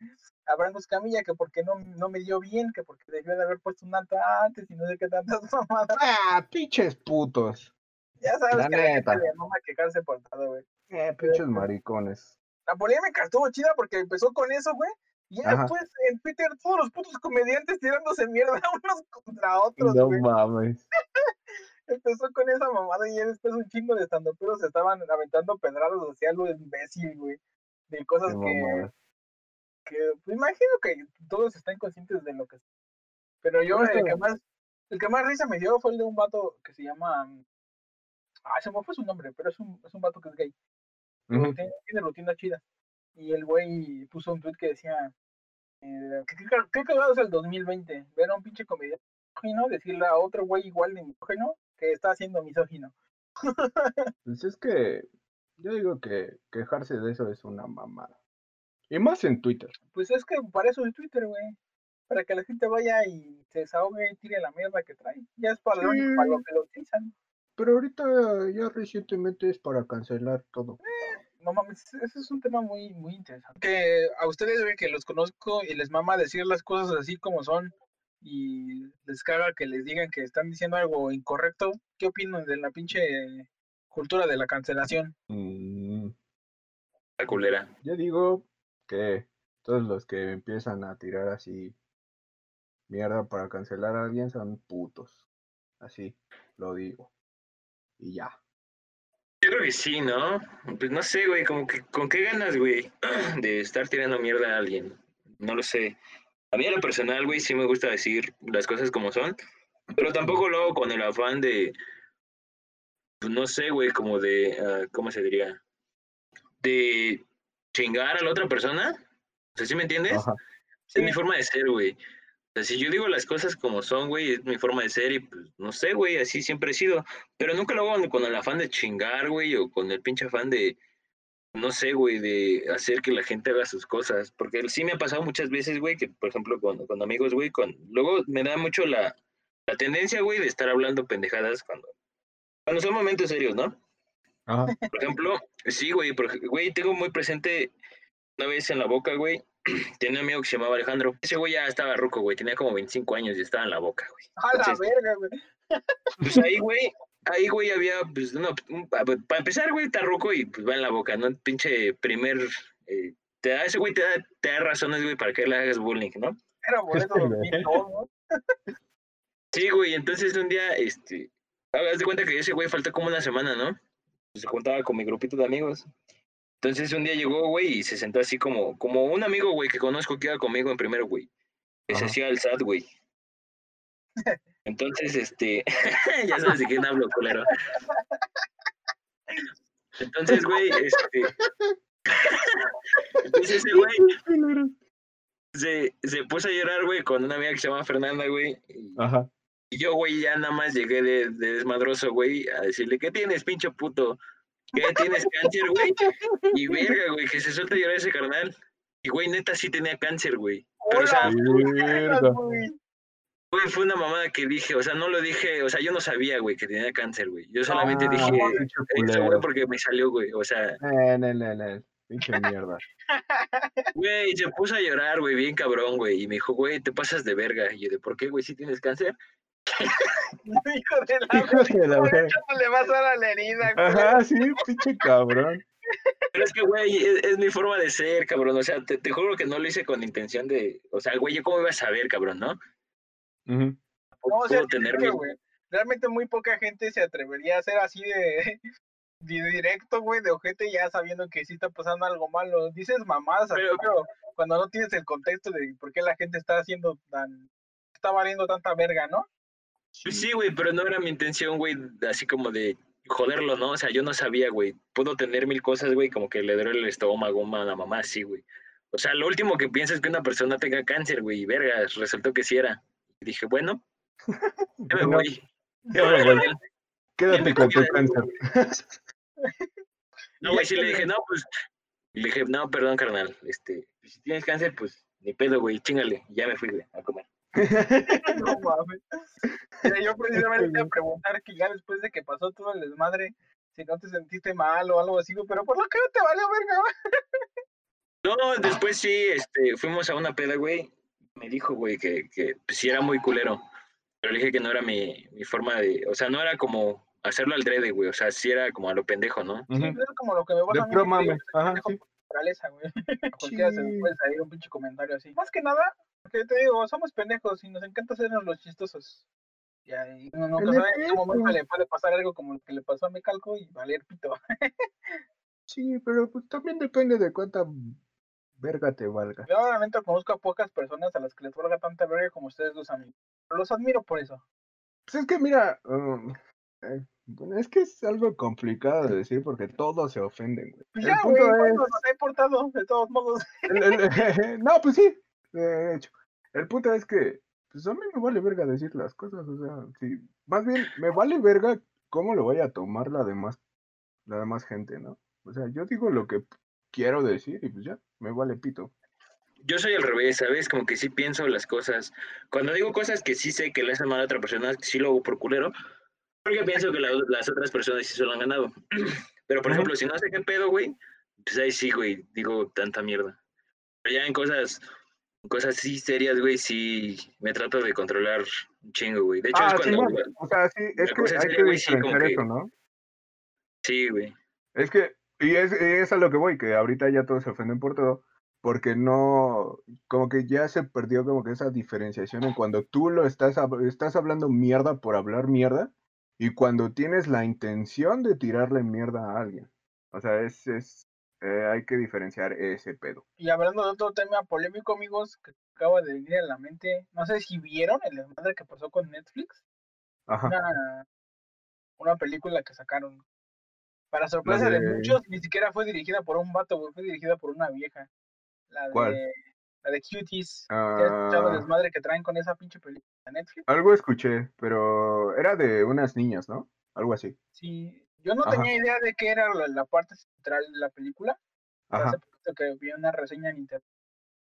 a Branco Escamilla, que porque no, no me dio bien, que porque debió de haber puesto un alto antes y no sé qué tantas mamadas. Ah, pinches putos. Ya sabes La que a la gente neta. le quejarse por todo, güey. Eh, pinches maricones. La polémica estuvo chida porque empezó con eso, güey. Y ya Ajá. después en Twitter todos los putos comediantes tirándose mierda unos contra otros, No mames. Empezó con esa mamada y ya después un chingo de estandoperos se estaban aventando pedradas hacia lo imbécil, güey. De cosas Qué que, que pues, imagino que todos están conscientes de lo que Pero yo Por el que más el que más risa me dio fue el de un vato que se llama Ah, se me fue su nombre, pero es un, es un vato que es gay. tiene, tiene rutina chida. Y el güey puso un tweet que decía eh, ¿qué, qué, qué cagado es el 2020? Ver a un pinche comediante misógino decirle a otro güey igual de misógino que está haciendo misógino. Pues es que yo digo que quejarse de eso es una mamada. Y más en Twitter. Pues es que para eso es Twitter, güey. Para que la gente vaya y se desahogue y tire la mierda que trae. Ya es para, lo, para que lo utilizan. Pero ahorita ya recientemente es para cancelar todo. No mames, ese es un tema muy, muy interesante. Que a ustedes, güey, que los conozco y les mama decir las cosas así como son y les caga que les digan que están diciendo algo incorrecto, ¿qué opinan de la pinche cultura de la cancelación? Mm, La culera. yo digo que todos los que empiezan a tirar así mierda para cancelar a alguien son putos. Así lo digo. Y ya. Yo creo que sí, ¿no? Pues no sé, güey, como que con qué ganas, güey, de estar tirando mierda a alguien. No lo sé. A mí a lo personal, güey, sí me gusta decir las cosas como son, pero tampoco lo hago con el afán de, pues no sé, güey, como de, ah, ¿cómo se diría? De chingar a la otra persona. O sea, ¿sí me entiendes? Es mi forma de ser, güey. Sea, si yo digo las cosas como son, güey, es mi forma de ser y pues no sé, güey, así siempre he sido. Pero nunca lo hago con el afán de chingar, güey, o con el pinche afán de, no sé, güey, de hacer que la gente haga sus cosas. Porque sí me ha pasado muchas veces, güey, que por ejemplo con, con amigos, güey, con... luego me da mucho la, la tendencia, güey, de estar hablando pendejadas cuando, cuando son momentos serios, ¿no? Ajá. Por ejemplo, sí, güey, güey, tengo muy presente una vez en la boca, güey, tenía un amigo que se llamaba Alejandro. Ese güey ya estaba ruco, güey, tenía como 25 años y estaba en la boca, güey. A la Entonces- verga, güey. Pues ahí, güey, ahí, güey, había, pues, no, para empezar, güey, está ruco y pues va en la boca, ¿no? Pinche primer, eh, te da, ese güey te da, te da razones, güey, para que le hagas bullying, ¿no? Era boleto 2002, ¿no? Sí, güey, entonces un día, este, haz de cuenta que ese güey faltó como una semana, ¿no? Se juntaba con mi grupito de amigos. Entonces un día llegó, güey, y se sentó así como, como un amigo, güey, que conozco que iba conmigo en primero, güey. Que se hacía el SAT, güey. Entonces, este, ya sabes de quién hablo, culero. Entonces, güey, este. Entonces ese güey se, se puso a llorar, güey, con una amiga que se llama Fernanda, güey. Ajá. y yo, güey, ya nada más llegué de, de desmadroso, güey, a decirle, ¿qué tienes, pinche puto? ¿Qué tienes cáncer, güey? Y verga, güey, que se suelta a llorar ese carnal. Y, güey, neta sí tenía cáncer, güey. Pero, o sea, güey. fue una mamada que dije, o sea, no lo dije, o sea, yo no sabía, güey, que tenía cáncer, güey. Yo solamente Ah, dije, güey, porque me salió, güey. O sea, Eh, no, no, no. Pinche mierda. Güey, se puso a llorar, güey, bien cabrón, güey. Y me dijo, güey, te pasas de verga. Y yo, ¿de por qué, güey? ¿Sí tienes cáncer? Hijo de la Hijo de la verga. le vas a dar la herida, güey. Ajá, sí, pinche cabrón. Pero es que, güey, es, es mi forma de ser, cabrón. O sea, te, te juro que no lo hice con intención de. O sea, güey, ¿yo cómo iba a saber, cabrón, no? Ujú. No, o sea, Puedo tener sí, mi- güey. Realmente muy poca gente se atrevería a hacer así de, de directo, güey, de ojete, ya sabiendo que sí está pasando algo malo. Dices mamadas, pero cuando no tienes el contexto de por qué la gente está haciendo tan. está valiendo tanta verga, ¿no? Pues sí, güey, pero no era mi intención, güey, así como de joderlo, ¿no? O sea, yo no sabía, güey. Puedo tener mil cosas, güey, como que le duele el estómago a la mamá, sí, güey. O sea, lo último que pienso es que una persona tenga cáncer, güey, y verga, resultó que sí era. Y dije, bueno, ya me voy. ya me voy. Quédate con tu cáncer. No, güey, sí le dije, no, pues, le dije, no, perdón, carnal, este, si tienes cáncer, pues, ni pedo, güey, chingale. Ya me fui, güey, a comer. No mames. Mira, yo precisamente te iba a preguntar que ya después de que pasó todo el desmadre, si no te sentiste mal o algo así, pero por lo que no te valió verga. No, después sí, este, fuimos a una peda, güey. Me dijo, güey, que, que pues, sí era muy culero. Pero le dije que no era mi, mi forma de. O sea, no era como hacerlo al drede, güey. O sea, sí era como a lo pendejo, ¿no? Sí, Ujú. pues, es como lo que me De a mí. pro mame. Ajá, sí. Naturaleza, güey. A cualquiera se Sí. puede salir un pinche comentario así. Más que nada, porque te digo, somos pendejos y nos encanta hacernos los chistosos. Y ahí uno nunca sabe en qué momento le puede pasar algo como lo que le pasó a mi calco y valer pito. Sí, pero pues también depende de cuánta verga te valga. Yo obviamente conozco a pocas personas a las que les valga tanta verga como ustedes dos amigos. Los admiro por eso. Pues es que mira, um, eh, bueno, es que es algo complicado de decir porque todos se ofenden, güey. Pues El ya, güey, punto ¿cuánto es- nos ha importado? De todos modos. el- el- no, pues sí, de hecho. El punto es que, pues a mí me vale verga decir las cosas, o sea, sí, más bien me vale verga cómo lo vaya a tomar la demás, la demás gente, ¿no? O sea, yo digo lo que quiero decir y pues ya, me vale pito. Yo soy al revés, ¿sabes? Como que sí pienso las cosas. Cuando digo cosas que sí sé que le hacen mal a otra persona, sí lo hago por culero. Porque pienso que la- las otras personas sí se lo han ganado. Pero, por ejemplo, si no sé qué pedo, güey, pues ahí sí, güey, digo tanta mierda. Pero ya en cosas, en cosas sí serias, güey, sí me trato de controlar un chingo, güey. De hecho, es Ah, sí, cuando... no, o sea, sí, es que hay seria, que güey, sí, que- eso, ¿no? Sí, güey. Es que, y es, es a lo que voy, que ahorita ya todos se ofenden por todo, porque no, como que ya se perdió como que esa diferenciación en cuando tú lo estás, estás hablando mierda por hablar mierda, y cuando tienes la intención de tirarle mierda a alguien. O sea, es, es eh, hay que diferenciar ese pedo. Y hablando de otro tema polémico, amigos, que acaba de venir a la mente. No sé si vieron el desmadre que pasó con Netflix. Ajá. Una, una película que sacaron. Para sorpresa de... de- muchos, ni siquiera fue dirigida por un vato, fue dirigida por una vieja. La ¿Cuál? de, la de Cuties. ¿Ya has escuchado el Ah, desmadre que traen con esa pinche película de Netflix? algo escuché, pero era de unas niñas, ¿no? Algo así. Sí, yo no Ajá. tenía idea de qué era la, la parte central de la película. Ajá. Hace poquito que vi una reseña en internet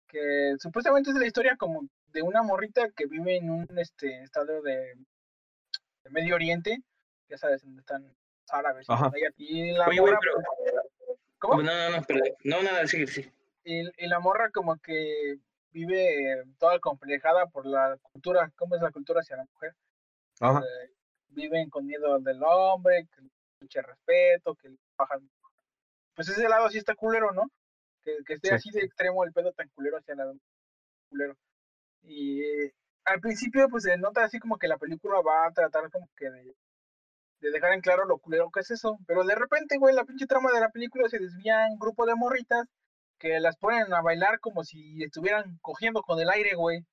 que supuestamente es la historia como de una morrita que vive en un este estado de, de Medio Oriente, ya sabes, donde están los árabes y, Ajá. y la Oye, morra, pero- pues, ¿cómo? No, no, no, perdón. No, nada, sigue, sí. Y, y la morra como que vive toda complejada por la cultura, ¿cómo es la cultura hacia la mujer? Ajá. eh, viven con miedo del hombre, que mucho respeto, que bajan. Pues ese lado sí está culero, ¿no? Que, que esté Sí. así de extremo el pedo tan culero hacia la culero. Y eh, al principio, pues se nota así como que la película va a tratar como que de, de dejar en claro lo culero que es eso. Pero de repente, güey, la pinche trama de la película se desvía en grupo de morritas que las ponen a bailar como si estuvieran cogiendo con el aire, güey.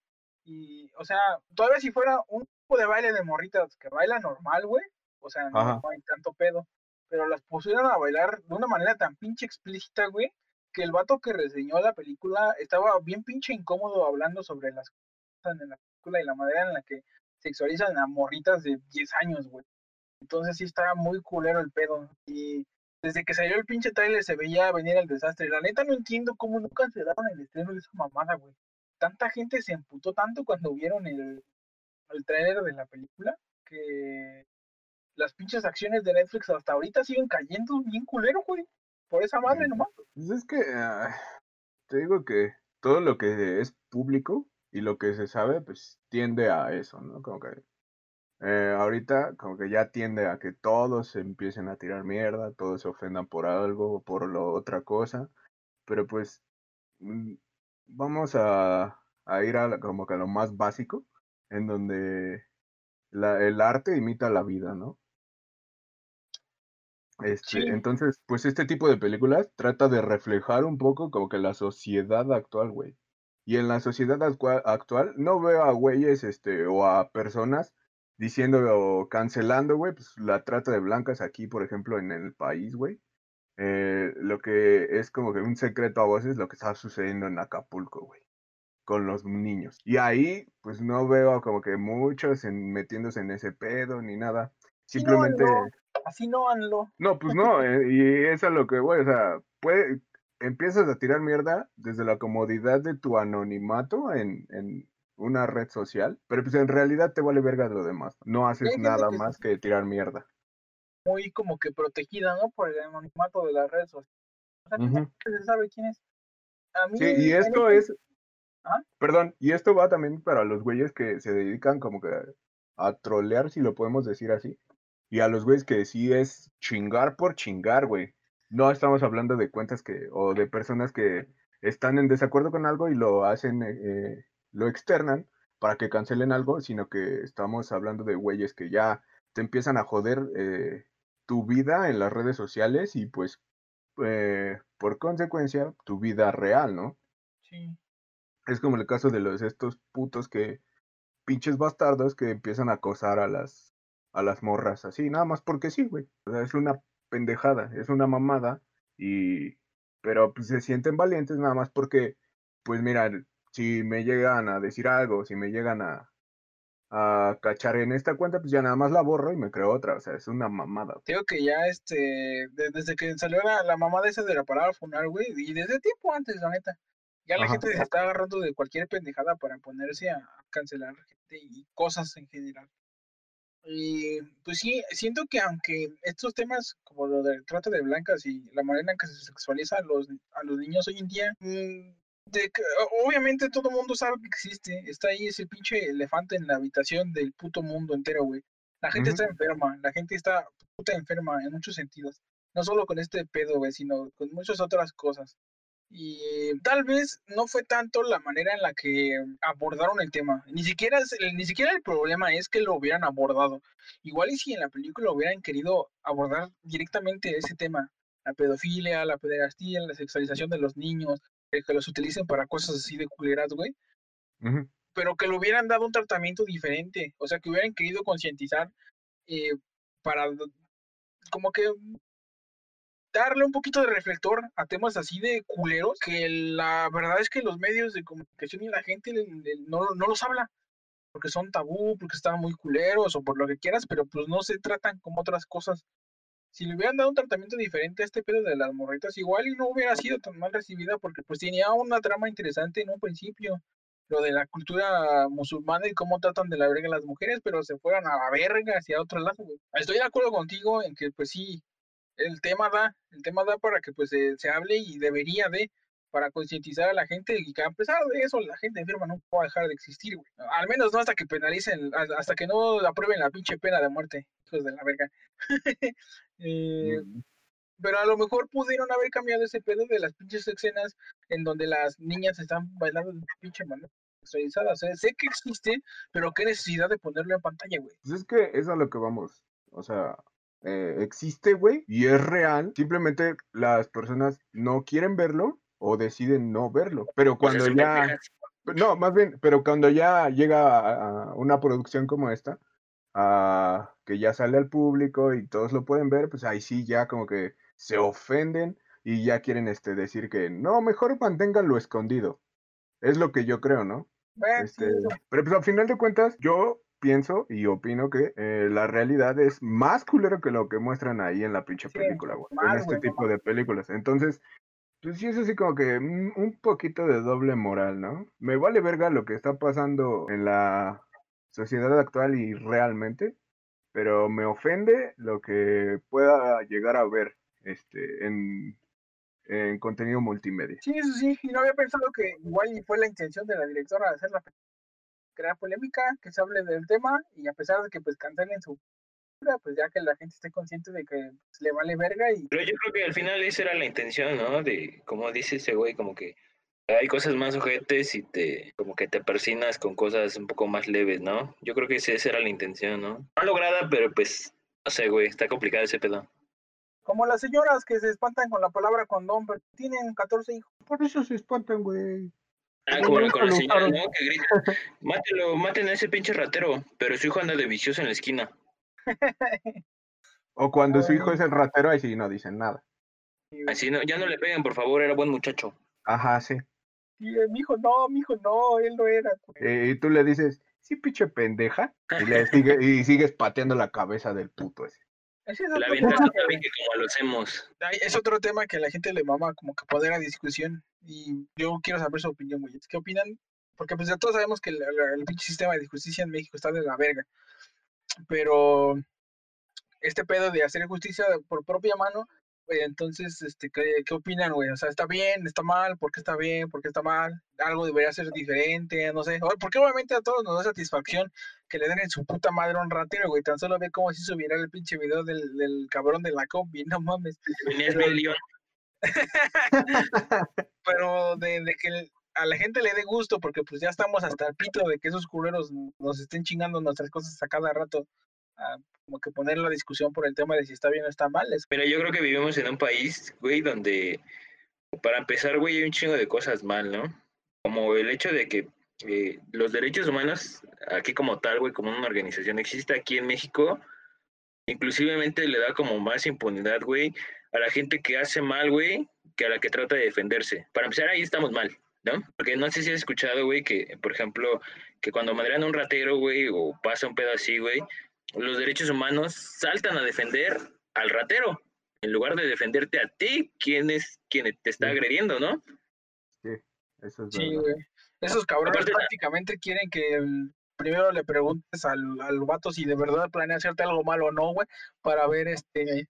Y, o sea, todavía si fuera un tipo de baile de morritas que baila normal, güey, o sea, no, hay tanto pedo, pero las pusieron a bailar de una manera tan pinche explícita, güey, que el vato que reseñó la película estaba bien pinche incómodo hablando sobre las cosas en la película y la manera en la que sexualizan a morritas de 10 años, güey. Entonces sí estaba muy culero el pedo. Y desde que salió el pinche trailer se veía venir el desastre. La neta no entiendo cómo no cancelaron el estreno de esa mamada, güey. Tanta gente se emputó tanto cuando vieron el, el trailer de la película que las pinches acciones de Netflix hasta ahorita siguen cayendo bien culero, güey. por esa madre nomás. Pues es que ah, te digo que todo lo que es público y lo que se sabe, pues tiende a eso, ¿no? Como que eh, ahorita como que ya tiende a que todos se empiecen a tirar mierda, todos se ofendan por algo, por lo otra cosa, pero pues mm, vamos a, a ir a la- como que a lo más básico, en donde la, el arte imita la vida, ¿no? Este, Sí. entonces, pues este tipo de películas trata de reflejar un poco como que la sociedad actual, güey. Y en la sociedad actua- actual no veo a güeyes, este, o a personas diciendo o cancelando, güey, pues la trata de blancas aquí, por ejemplo, en el país, güey. Eh, lo que es como que un secreto a voces lo que está sucediendo en Acapulco, güey, con los niños. Y ahí, pues no veo como que muchos en- metiéndose en ese pedo ni nada. Sí, no, Simplemente... no. Así no, Anlo. No, pues no, eh, y es a lo que voy, o sea, puede, empiezas a tirar mierda desde la comodidad de tu anonimato en, en una red social, pero pues en realidad te vale verga lo demás, no haces nada que- más que tirar mierda. Muy como que protegida, ¿no? Por el anonimato de las redes sociales. O sea, Ujú. que se sabe quién es. A mí, Sí, y esto es, Ajá. perdón, y esto va también para los güeyes que se dedican como que a trolear, si lo podemos decir así, y a los güeyes que sí es chingar por chingar, güey. No estamos hablando de cuentas que, o de personas que están en desacuerdo con algo y lo hacen, eh, eh, lo externan para que cancelen algo, sino que estamos hablando de güeyes que ya te empiezan a joder eh, tu vida en las redes sociales y pues eh, por consecuencia tu vida real, ¿no? Sí. Es como el caso de los estos putos que pinches bastardos que empiezan a acosar a las a las morras así, nada más porque sí, güey. O sea, es una pendejada, es una mamada y pero pues se sienten valientes nada más porque pues mira, si me llegan a decir algo, si me llegan a a cachar en esta cuenta, pues ya nada más la borro y me creo otra, o sea, es una mamada. Digo que ya, este, de- desde que salió la, la mamá de esa de la parada funar, güey, y desde tiempo antes, la neta, ya la Ajá. gente se está agarrando de cualquier pendejada para ponerse a cancelar gente y cosas en general. Y pues sí, siento que aunque estos temas como lo del trato de blancas y la manera en que se sexualiza a los, a los niños hoy en día, mm, de que, obviamente todo el mundo sabe que existe, está ahí ese pinche elefante en la habitación del puto mundo entero, güey. La gente está enferma, la gente está puta enferma en muchos sentidos. No solo con este pedo, güey, sino con muchas otras cosas. Y tal vez no fue tanto la manera en la que abordaron el tema. Ni siquiera, ni siquiera el problema es que lo hubieran abordado. Igual y si en la película hubieran querido abordar directamente ese tema, la pedofilia, la pederastía, la sexualización de los niños, que los utilicen para cosas así de culeras, güey, pero que le hubieran dado un tratamiento diferente. O sea, que hubieran querido concientizar eh, para como que darle un poquito de reflector a temas así de culeros, que la verdad es que los medios de comunicación y la gente le- le- no, no los habla, porque son tabú, porque están muy culeros o por lo que quieras, pero pues no se tratan como otras cosas. Si le hubieran dado un tratamiento diferente a este pedo de las morritas, igual y no hubiera sido tan mal recibida, porque pues tenía una trama interesante en un principio, lo de la cultura musulmana y cómo tratan de la verga las mujeres, pero se fueron a la verga hacia otro lado. Estoy de acuerdo contigo en que pues sí, el tema da, el tema da para que pues se, se hable y debería de, para concientizar a la gente y que a pesar de eso la gente enferma no va a dejar de existir, güey. Al menos no hasta que penalicen, hasta que no aprueben la pinche pena de muerte, hijos de la verga. Eh, Mm, pero a lo mejor pudieron haber cambiado ese pedo de las pinches escenas en donde las niñas están bailando de pinche manera sexualizada. O sea, sé que existe, pero qué necesidad de ponerlo en pantalla, güey. Pues es que es a lo que vamos. O sea, eh, existe, güey, y es real. Simplemente las personas no quieren verlo o deciden no verlo. Pero sea, cuando ya... No, más bien, pero cuando ya llega a, una producción como esta, a, que ya sale al público y todos lo pueden ver, pues ahí sí ya como que se ofenden y ya quieren este, decir que no, mejor manténganlo escondido. Es lo que yo creo, ¿no? Sí, Este, pero pues al final de cuentas, yo pienso y opino que eh, la realidad es más culero que lo que muestran ahí en la pinche Sí, película, güey. En este tipo de películas. Entonces, pues sí es así como que mm, un poquito de doble moral, ¿no? Me vale verga lo que está pasando en la sociedad actual y realmente, pero me ofende lo que pueda llegar a ver este, en en contenido multimedia. Sí, eso sí, y no había pensado que igual y fue la intención de la directora de hacer la crear polémica, que se hable del tema, y a pesar de que pues cancelen su pues ya que la gente esté consciente de que pues, le vale verga y Pero yo creo que al final esa era la intención, ¿no? De, como dice ese güey, como que hay cosas más ojetes y te, como que te persinas con cosas un poco más leves, ¿no? Yo creo que esa era la intención, ¿no? No lograda, pero pues, no sé, güey, está complicado ese pedo. como las señoras que se espantan con la palabra condón, pero tienen 14 hijos. Por eso se espantan, güey. Ah, No, como nunca con la señora. ¿no? Que grita, mátelo, maten a ese pinche ratero, pero su hijo anda de vicioso en la esquina. O cuando su hijo es el ratero, ahí sí no dicen nada. Así no, ya no le peguen, por favor, era buen muchacho. Ajá, sí. y, eh, mi hijo no, mi hijo no, él no era. güey. Eh, y tú le dices, sí, pinche pendeja. Y, le sigue, y sigues pateando la cabeza del puto ese. Ese es La tú también que como lo hacemos. Es otro tema que a la gente le mama como que poner a discusión y yo quiero saber su opinión, güey. ¿Qué opinan? Porque pues ya todos sabemos que el, el- el pinche sistema de justicia en México está de la verga. Pero este pedo de hacer justicia por propia mano, güey, entonces, este, ¿qué, qué opinan, güey? O sea, ¿está bien? ¿Está mal? ¿Por qué está bien? ¿Por qué está mal? ¿Algo debería ser diferente? No sé. Porque obviamente a todos nos da satisfacción que le den en su puta madre un ratero, güey. Tan solo ve cómo se hizo viral el pinche video del, del cabrón de la combi, no mames. Pero- pero de, de que el- a la gente le dé gusto, porque pues ya estamos hasta el pito de que esos culeros nos estén chingando nuestras cosas a cada rato, a como que poner la discusión por el tema de si está bien o está mal. Mira, yo creo que vivimos en un país, güey, donde para empezar, güey, hay un chingo de cosas mal, ¿no? Como el hecho de que eh, los derechos humanos, aquí como tal, güey, como una organización existe aquí en México, inclusivemente le da como más impunidad, güey, a la gente que hace mal, güey, que a la que trata de defenderse. Para empezar, ahí estamos mal, ¿no? Porque no sé si has escuchado, güey, que, por ejemplo, que cuando madrean a un ratero, güey, o pasa un pedo así, güey, los derechos humanos saltan a defender al ratero en lugar de defenderte a ti, quien es quien te está Sí. agrediendo, ¿no? Eso es sí, verdad. güey. Esos cabrones Aparte- prácticamente quieren que el- primero le preguntes al, al vato si de verdad planea hacerte algo malo o no, güey, para ver este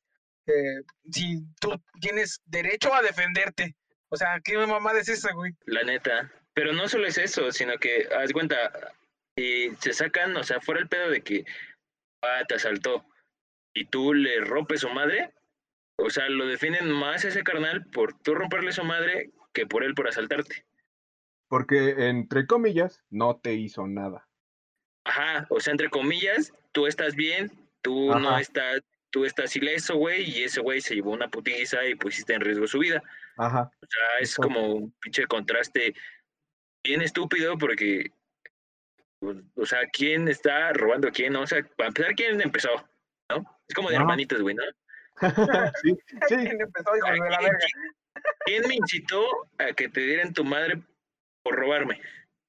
eh, si tú tienes derecho a defenderte. O sea, ¿qué mamada es esa, güey? La neta. Pero no solo es eso, sino que, haz cuenta, y se sacan, o sea, fuera el pedo de que, ah, te asaltó, y tú le rompes su madre, o sea, lo defienden más ese carnal por tú romperle su madre que por él por asaltarte. Porque, entre comillas, no te hizo nada. Ajá, o sea, entre comillas, tú estás bien, tú no estás, tú estás ileso, güey, y ese güey se llevó una putiza y pusiste en riesgo su vida. Ajá. O sea, es como un pinche contraste bien estúpido porque, pues, o sea, ¿quién está robando a quién? O sea, para empezar, ¿quién empezó? ¿No? Es como de Ajá. hermanitos, güey, ¿no? sí, sí. ¿Quién empezó, hijo de la ¿Quién, verga? quién me incitó a que te dieran tu madre por robarme?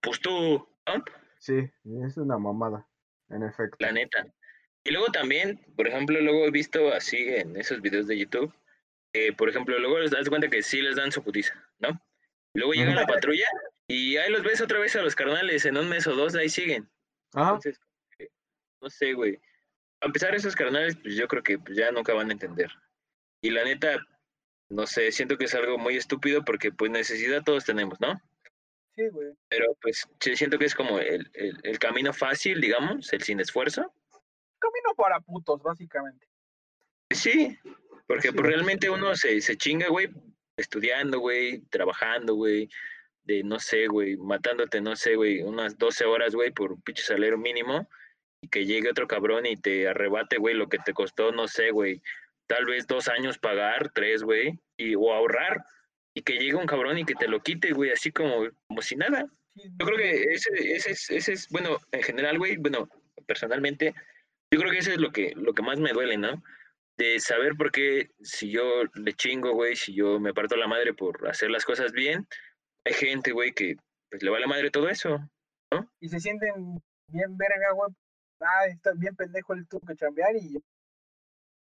Pues tú, ¿no? Sí, es una mamada, en efecto. La neta. Y luego también, por ejemplo, luego he visto así en esos videos de YouTube, que por ejemplo, luego les das cuenta que sí les dan su putiza, ¿no? Luego llega la patrulla y ahí los ves otra vez a los carnales en un mes o dos, ahí siguen. Ajá. Entonces, eh, no sé, güey. A empezar esos carnales, pues yo creo que pues, ya nunca van a entender. Y la neta, no sé, siento que es algo muy estúpido porque pues necesidad todos tenemos, ¿no? Sí, güey. Pero pues siento que es como el, el, el camino fácil, digamos, el sin esfuerzo. Camino para putos, básicamente. Sí, porque pues, realmente uno se, se chinga, güey, estudiando, güey, trabajando, güey, de no sé, güey, matándote, no sé, güey, unas 12 horas, güey, por un pinche salario mínimo, y que llegue otro cabrón y te arrebate, güey, lo que te costó, no sé, güey, tal vez dos años pagar, tres, güey, y, o ahorrar, y que llegue un cabrón y que te lo quite, güey, así como, como si nada. Yo creo que ese, ese, es, ese es, bueno, en general, güey, bueno, personalmente, yo creo que eso es lo que, lo que más me duele, ¿no? De saber por qué si yo le chingo, güey, si yo me parto la madre por hacer las cosas bien, hay gente, güey, que pues le va la madre todo eso. y se sienten bien verga, güey. Ah, está bien pendejo, él tuvo que chambear y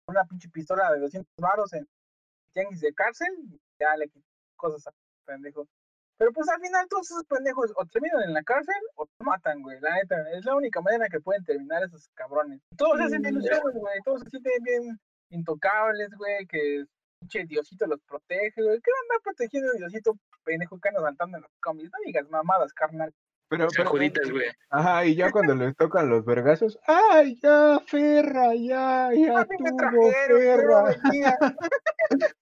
una pinche pistola de 200 varos en tianguis de cárcel y ya le quitó cosas a pendejo. Pero pues al final todos esos pendejos o terminan en la cárcel o te matan, güey. La neta, es la única manera que pueden terminar esos cabrones. Todos se sienten Mm, ilusiones, güey. Todos se sienten bien intocables, güey, que pinche Diosito los protege, güey. ¿Qué va a andar protegiendo a Diosito pendejo que anda saltando en los cómics? No digas mamadas, carnal. Pero, pero, Juditas, güey. ajá, y ya cuando les tocan los vergazos, ¡ay, ya, Ferra, ya, ya A mí me tuvo, trajeron, Ferra!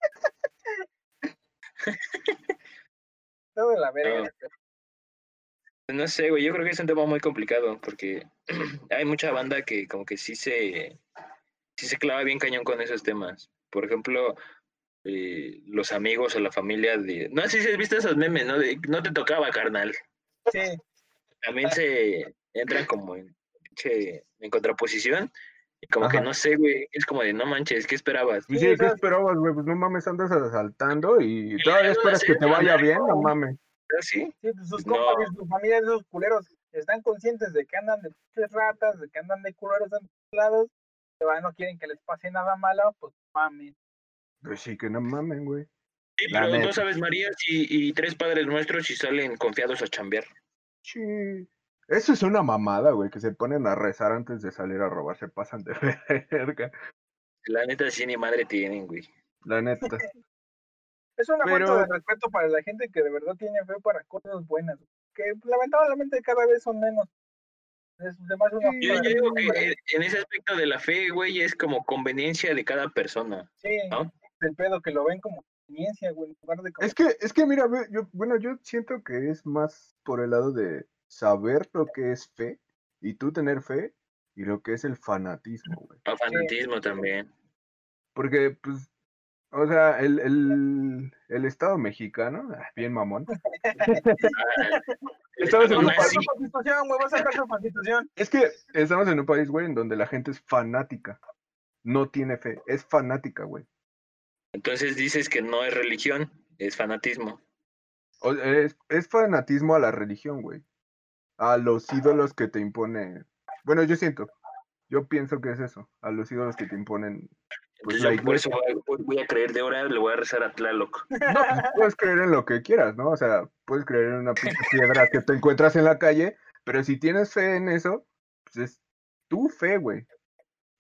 Todo de la verga. No sé, güey, yo creo que es un tema muy complicado porque hay mucha banda que como que sí se, sí se clava bien cañón con esos temas. Por ejemplo, eh, los amigos o la familia de... No sé si has visto esos memes, ¿no? De, no te tocaba, carnal. Sí, También se entran como en, pinche- en contraposición y como que no sé, güey, es como de no manches, ¿qué esperabas? Pues Sí, sí, ¿qué esperabas, güey? Pues no mames, andas asaltando y todavía no esperas que te vaya bien, no ¿no? mames. ¿Sí? sí, pues sus No. compas y su familia de esos culeros están conscientes de que andan de pinches ratas, de que andan de culeros en todos lados, no quieren que les pase nada malo, pues mames. Pues sí, que no mamen, güey. Sí, La pero neta. no sabes María y, y tres padres nuestros y salen confiados a chambear. Sí. Eso es una mamada, güey, que se ponen a rezar antes de salir a robar, se pasan de verga. La neta sí ni madre tienen, güey. La neta. Es una Pero- falta de respeto para la gente que de verdad tiene fe para cosas buenas, que lamentablemente cada vez son menos. Es además una Sí, Yo, digo que en ese aspecto de la fe, güey, es como conveniencia de cada persona. Sí, ¿no? el pedo que lo ven como experiencia, güey, en lugar de como... Es que, es que mira, ve, yo, bueno, yo siento que es más por el lado de saber lo que es fe y tú tener fe y lo que es el fanatismo, güey. A fanatismo también. Porque, pues, o sea, el, el, el Estado mexicano, ah, bien mamón, Estamos en un Vas a sacar nazi. su constitución, güey, vas a sacar su constitución. es que estamos en un país, güey, en donde la gente es fanática, no tiene fe, es fanática, güey. Entonces dices que no es religión, es fanatismo. O- Es, es fanatismo a la religión, güey. A los ídolos que te impone. Bueno, yo siento. Yo pienso que es eso. A los ídolos que te imponen. Pues yo por eso voy a, voy a creer de ahora, le voy a rezar a Tlaloc. No, pues puedes creer en lo que quieras, ¿no? O sea, puedes creer en una pinche piedra que te encuentras en la calle. Pero si tienes fe en eso, pues es tu fe, güey.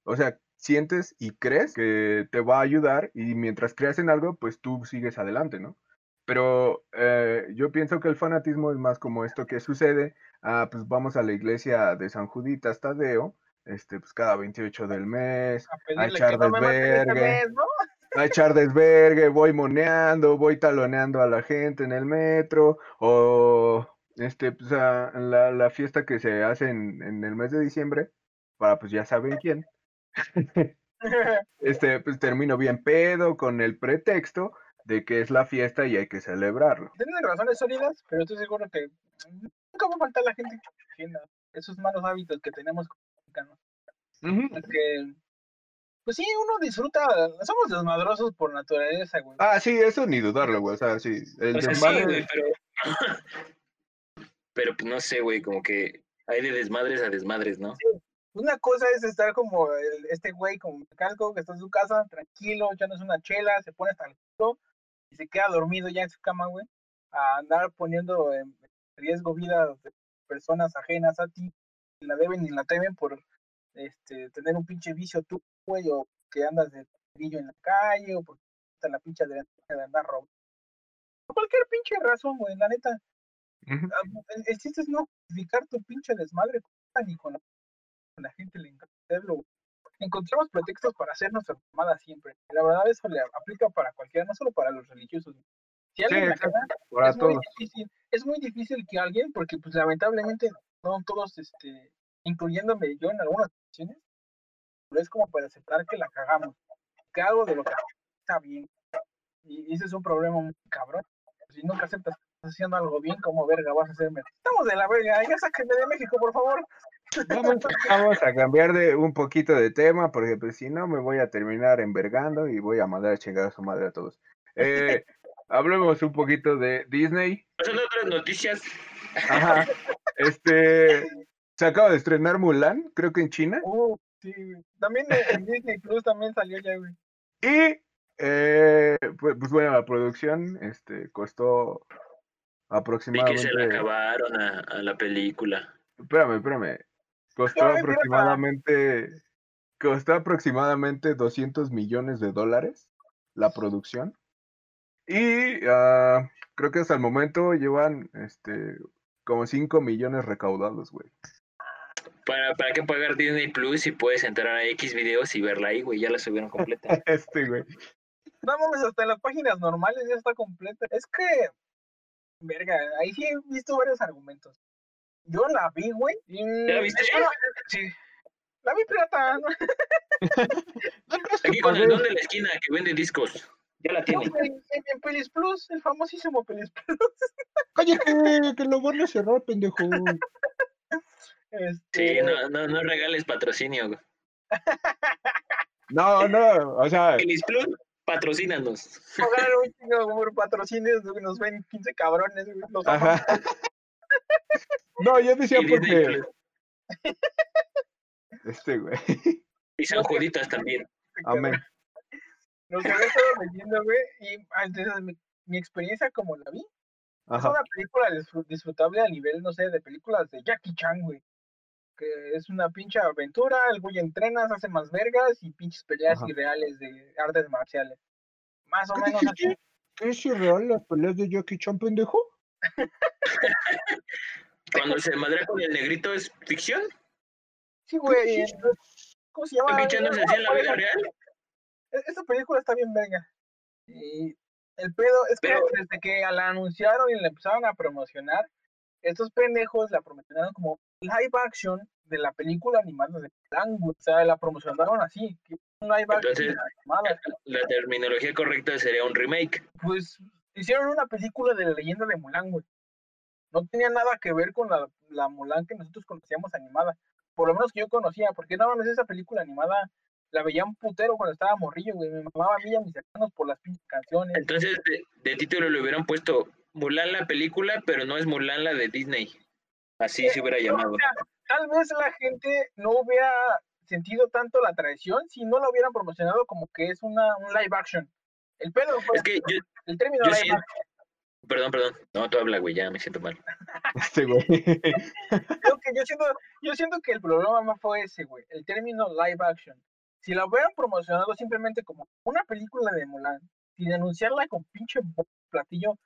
O sea, sientes y crees que te va a ayudar. Y mientras creas en algo, pues tú sigues adelante, ¿no? Pero eh, yo pienso que el fanatismo es más como esto que sucede. Ah, pues vamos a la iglesia de San Juditas Tadeo, este, pues cada 28 del mes, A pedirle echar no desvergue. a echar desvergue, voy moneando, voy taloneando a la gente en el metro, o este, pues a la, la fiesta que se hace en, en el mes de diciembre, para pues ya saben quién. Este, pues termino bien pedo con el pretexto de que es la fiesta y hay que celebrarlo. Tienen razones sólidas, pero estoy seguro que nunca va a faltar la gente que defienda esos malos hábitos que tenemos pues sí, uno disfruta, somos desmadrosos por naturaleza, güey. Ah, sí, eso ni dudarlo, güey. O sea, sí. El O sea, sí, desmadre- güey, pero. pero pues, no sé, güey, como que hay de desmadres a desmadres, ¿no? Una cosa es estar como el- este güey, como calco, que está en su casa, tranquilo, echándose una chela, se pone hasta el culo y se queda dormido ya en su cama, güey, a andar poniendo en riesgo vidas de personas ajenas a ti, la deben ni la temen por este tener un pinche vicio tú, güey, o que andas de grillo en la calle, o porque te la pinche de, de andar robando. Por cualquier pinche razón, güey, la neta. Ah, El, el chiste es no justificar tu pinche desmadre con- ni con la, con la gente le encanta hacerlo. güey. Encontramos pretextos para hacernos armadas siempre. Y la verdad eso le aplica para cualquiera, no solo para los religiosos. güey. Si alguien la caga, es muy difícil, es muy difícil que alguien, porque pues lamentablemente son todos, este, incluyéndome yo en algunas ocasiones, pero es como para aceptar que la cagamos, que algo de lo que está bien. Y ese es un problema muy cabrón. Si nunca aceptas que estás haciendo algo bien, como verga vas a hacerme? Estamos de la verga, ya sáquenme de México, por favor. Vamos, vamos a cambiar de un poquito de tema, porque pues si no me voy a terminar envergando y voy a mandar a chingar a su madre a todos. Eh, hablemos un poquito de Disney. Pasando a otras noticias, Ajá. Este se acaba de estrenar Mulan, creo que en China. Uh, sí, güey. También en Disney Plus también salió ya, güey. Y eh, pues, pues, bueno, la producción este costó vi que aproximadamente. se le acabaron a, a la película. Espérame, espérame. Costó aproximadamente. Costó aproximadamente 200 millones de dólares. la producción. Y ah, creo que hasta el momento llevan este como 5 millones recaudados, güey. ¿Para, ¿Para qué pagar Disney Plus si puedes entrar a X videos y verla ahí, güey? Ya la subieron completa. este, güey. No mames, hasta en las páginas normales ya está completa. Es que, verga, ahí sí he visto varios argumentos. Yo la vi, güey. y- ¿Ya la viste? Bueno, sí. La vi pirata. ¿no? Aquí con el don de la esquina que vende discos. Ya la tiene. en, en Pelis Plus, el famosísimo Pelis Plus. Cállate, que lo van a cerrar, pendejo. Este, Sí, no, no, no regales patrocinio. güey. No, no, o sea, Feliz Plus, patrocínanos. pagar un chingo por patrocinios, nos ven 15 cabrones, güey, los ajá. No, yo decía Y porque Plus. este, güey. Y San Juditas también. Amén. Los había estado leyendo, güey, y antes mi, mi experiencia como la vi, es una película disfr- disfrutable a nivel, no sé, de películas de Jackie Chan, güey. Que es una pinche aventura, el güey entrena, se hace más vergas y pinches peleas Ajá. irreales de artes marciales. Más o ¿Qué menos así. ¿Qué es irreal las peleas de Jackie Chan, pendejo? Cuando se madrea con el negrito es ficción. Sí, güey. ¿Cómo se llama? Jackie Chan no se hacía en la vida real. E- Esta película está bien verga. Y el pedo es que Pero- desde que la anunciaron y la empezaron a promocionar, estos pendejos la promocionaron como live action de la película animada de güey. O sea, la promocionaron así, que un live action animada. La terminología correcta sería un remake. Pues hicieron una película de la leyenda de Mulan, güey. No tenía nada que ver con la, la Mulan que nosotros conocíamos animada. Por lo menos que yo conocía, porque nada más esa película animada la veía un putero cuando estaba morrillo, güey. Me mamaba a mí y a mis hermanos por las pinches canciones. Entonces, de, de título le hubieran puesto Mulan la película, pero no es Mulan la de Disney. Así se hubiera llamado. Tal vez la gente no hubiera sentido tanto la traición si no la hubieran promocionado como que es una, un live action. El pedo fue Es que yo, el término live siento- action. perdón, perdón. No, tú habla, güey, ya me siento mal. Este, güey. Creo que yo siento, yo siento que el problema más fue ese, güey, el término live action. Si la hubieran promocionado simplemente como una película de Mulan, sin anunciarla con pinche platillo,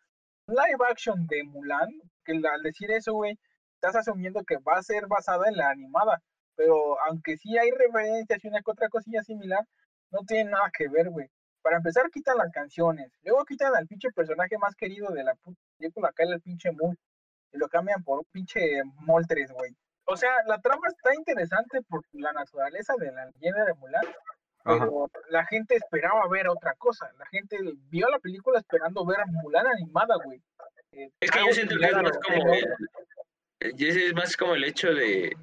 live action de Mulan, que al decir eso, güey, estás asumiendo que va a ser basada en la animada, pero aunque sí hay referencias y una que otra cosilla similar, no tiene nada que ver, güey. Para empezar, quitan las canciones, luego quitan al pinche personaje más querido de la puta película, acá el pinche Mul, y lo cambian por un pinche Moltres, güey. O sea, la trama está interesante por la naturaleza de la leyenda de Mulan, Ajá. pero la gente esperaba ver otra cosa. La gente vio la película esperando ver a Mulan animada, güey. Eh, Es que algo yo siento que es más como el, ese es más como el hecho de,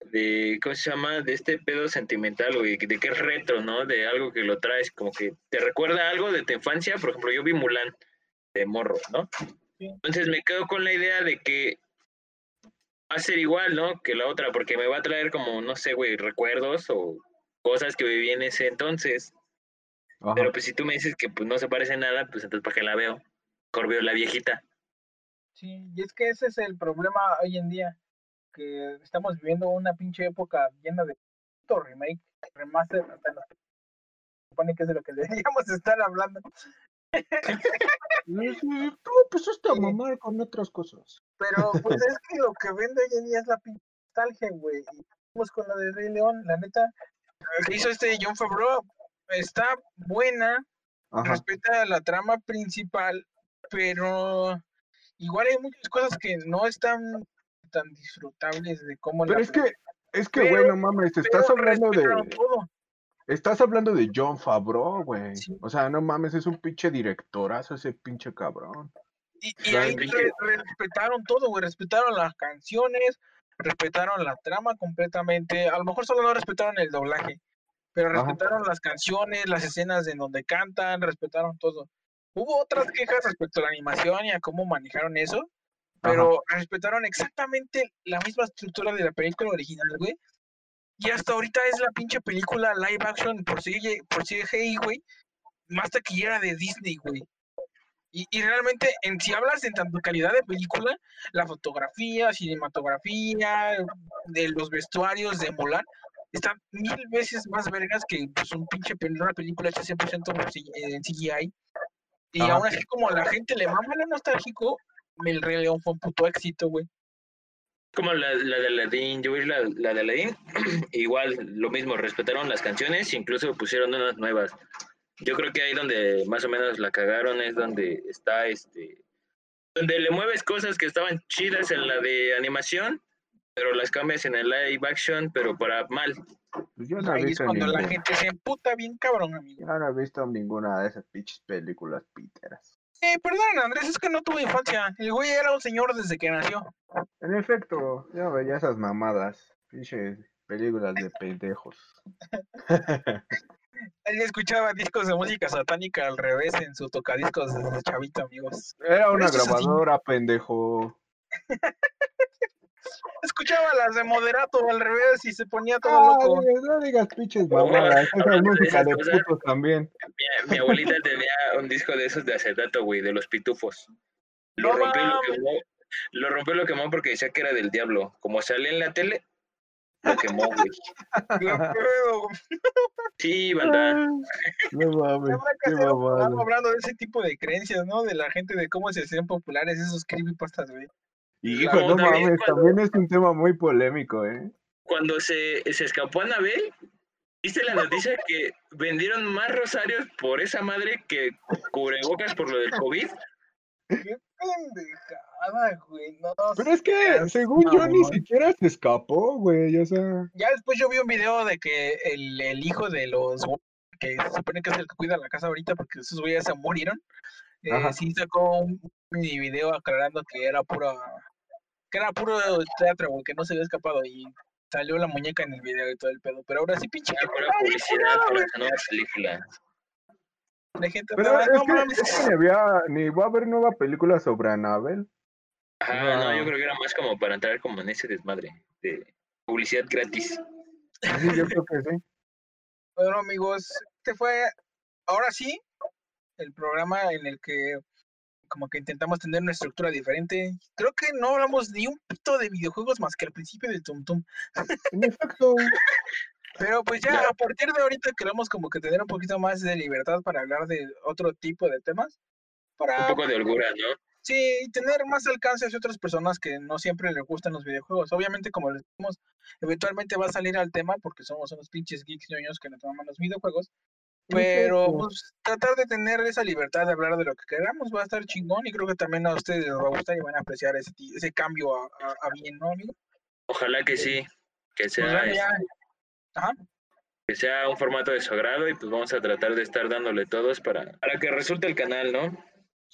de ¿cómo se llama? De este pedo sentimental, güey, de que es retro, ¿no? De algo que lo traes, como que te recuerda algo de tu infancia. Por ejemplo, yo vi Mulan de morro, ¿no? Sí. Entonces me quedo con la idea de que va a ser igual, ¿no? Que la otra, porque me va a traer como, no sé, güey, recuerdos o cosas que viví en ese entonces. Ajá. Pero pues si tú me dices que pues no se parece nada, pues entonces ¿para qué la veo? Mejor veo la viejita. Sí, y es que ese es el problema hoy en día, que estamos viviendo una pinche época llena de remake, remaster, hasta los- se supone que es de lo que deberíamos estar hablando. Y Tú empezaste a mamar con otras cosas. Pero pues es que lo que vende hoy en día es la pinche nostalgia, güey. Y vamos con la de Rey León, la neta. Lo que hizo este John Favreau está buena, Ajá. respeta la trama principal, pero igual hay muchas cosas que no están tan disfrutables de cómo Pero la es que, es que, Pero- güey, no mames, te estás hablando de. todo. Estás hablando de John Favreau, güey. Sí. O sea, no mames, es un pinche directorazo ese pinche cabrón. Y, y ahí re- respetaron todo, güey. Respetaron las canciones, respetaron la trama completamente. A lo mejor solo no respetaron el doblaje, pero Ajá. respetaron las canciones, las escenas en donde cantan, respetaron todo. Hubo otras quejas respecto a la animación y a cómo manejaron eso, pero respetaron exactamente la misma estructura de la película original, güey. Y hasta ahorita es la pinche película live action por CGI, por CGI, güey, más taquillera de Disney, güey. Y, y realmente, en, si hablas en tanto calidad de película, la fotografía, cinematografía, de los vestuarios de Mulan, está mil veces más vergas que pues, un pinche una película hecha 100% por C- en CGI. Y Ajá. aún así, como a la gente le mama lo nostálgico, El Rey León fue un puto éxito, güey. Como la, la de Aladdin, yo vi la, la de Aladdin, igual lo mismo, respetaron las canciones, incluso pusieron unas nuevas. Yo creo que ahí donde más o menos la cagaron es donde está este, donde le mueves cosas que estaban chidas en la de animación, pero las cambias en el live action, pero para mal. Pues yo no he es visto cuando la ninguna. gente se emputa bien cabrón, amigo. Yo no he visto ninguna de esas pinches películas piteras. Eh, perdón, Andrés, es que no tuve infancia. El güey era un señor desde que nació. En efecto, yo veía esas mamadas. Pinches películas de pendejos. Él escuchaba discos de música satánica al revés en su tocadiscos desde chavito, amigos. Era una grabadora, pendejo. Escuchaba las de Moderato al revés y se ponía todo Ah, loco. no digas pinches mamadas. Esa es música de putos también. Mi, mi abuelita tenía un disco de esos de acetato, güey, de los pitufos. Lo No rompió y lo quemó. Lo rompió lo quemó porque decía que era del diablo. Como salía en la tele, lo quemó, güey. Qué pedo. Sí, banda. No mames, qué hablando de ese tipo de creencias, ¿no? De la gente, de cómo se hacían populares esos creepypastas, güey. Hijo, Como no también mames, cuando- también es un tema muy polémico, ¿eh? Cuando se, se escapó Anabel, ¿viste la noticia que vendieron más rosarios por esa madre que cubrebocas por lo del COVID? Qué pendejada, güey. No, Pero es que, seas según yo, ni siquiera se escapó, güey. O sea, Ya después yo vi un video de que el, el hijo de los que se supone que es el que cuida la casa ahorita porque esos güeyes se murieron. eh, sí sacó un mini video aclarando que era puro que era puro teatro, güey, que no se había escapado y salió la muñeca en el video y todo el pedo. Pero ahora sí, pinche Ah, publicidad para güey, esa nueva película. de gente pero es no que, mames. es que ni, había, ni va a haber nueva película sobre Anabel. Ajá, no, yo Ah. creo que era más como para entrar como en ese desmadre de publicidad gratis. Sí, yo creo que sí. Bueno, amigos, este fue ahora sí el programa en el que como que intentamos tener una estructura diferente. Creo que no hablamos ni un pito de videojuegos más que al principio del Tum Tum. En efecto, Pero pues ya a partir de ahorita queremos como que tener un poquito más de libertad para hablar de otro tipo de temas. Un Para poco de holgura, ¿no? sí, tener más alcance hacia otras personas que no siempre les gustan los videojuegos. Obviamente, como les decimos, eventualmente va a salir al tema porque somos unos pinches geeks ñoños que nos toman los videojuegos. Pero pues, tratar de tener esa libertad de hablar de lo que queramos va a estar chingón y creo que también a ustedes les va a gustar y van a apreciar ese, ese cambio a, a- a bien, ¿no, amigo? Ojalá que sí, que Pues, sea, ya- Ajá. que sea un formato de su agrado y pues vamos a tratar de estar dándole todos para, para que resulte el canal, ¿no?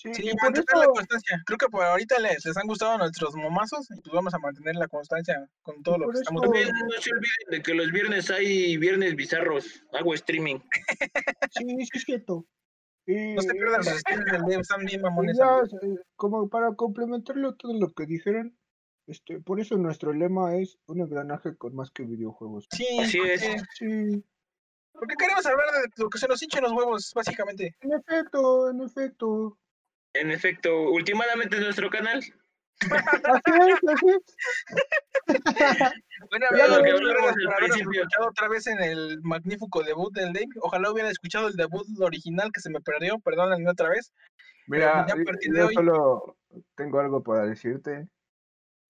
Sí, Sí, y por mantener la constancia. Creo que por ahorita les, les han gustado nuestros momazos y pues vamos a mantener la constancia con todo lo que estamos También no se olviden de que los viernes hay viernes bizarros, hago streaming. sí, sí es cierto. Y, No se pierdan sus streams del Dave, están bien mamones. ya, eh, como para complementarlo todo lo que dijeron, este, por eso nuestro lema es un engranaje con más que videojuegos. Sí, Así es. porque, Sí, porque queremos hablar de lo que se nos hinchen los huevos, básicamente. en efecto, en efecto. En efecto, últimamente es nuestro canal. Así es, así es. Bueno, Ya amigos, lo que hablamos al principio. otra vez en el magnífico debut del Dave. Ojalá hubiera escuchado el debut original que se me perdió, perdónenme otra vez. Mira, ya a y- partir de yo hoy- solo tengo algo para decirte.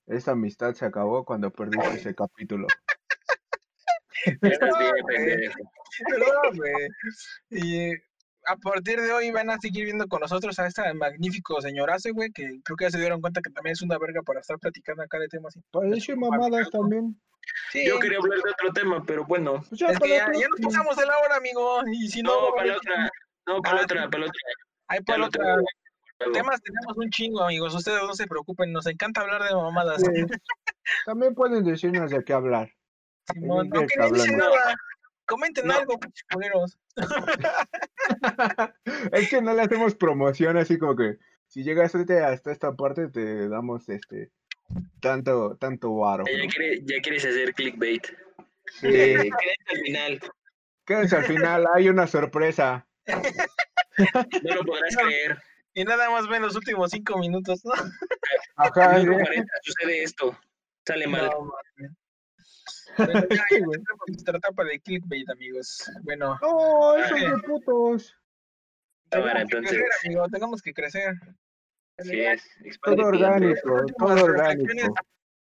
Esa amistad se acabó cuando perdiste ese capítulo. Estás bien, güey. pendejo. Perdón, güey. Y eh, a partir de hoy van a seguir viendo con nosotros a este magnífico señorazo, güey, que creo que ya se dieron cuenta que también es una verga para estar platicando acá de temas así. Parece mamadas también. Sí, Yo quería hablar de otro tema, pero bueno. Pues ya es que para ya, la ya nos pasamos de la hora, amigo. Y si no, No, para la otra. No, para la Ah, otra, para la otra. Ahí para lo otra. luego. Temas tenemos un chingo, amigos. Ustedes no se preocupen, nos encanta hablar de mamadas. Sí. También pueden decirnos de qué hablar. Simón, ¿de aunque qué ni dicen hablando? nada. Comenten No. algo, culeros. es que no le hacemos promoción así como que si llegas hasta esta parte te damos este tanto tanto varo. Ya, quiere- ya quieres hacer clickbait. Sí. Eh, quédate al final. Quédense al final, hay una sorpresa. No lo podrás creer. Y nada más ven los últimos cinco minutos, ¿no? Ajá, Minuto sí. 40 sucede esto. Sale mal. No, Pero ya, ya nuestra etapa de clickbait, amigos. Bueno, No, esos de putos. Tenemos que entonces. crecer, amigo, tenemos que crecer. Así es. Todo orgánico, todo orgánico.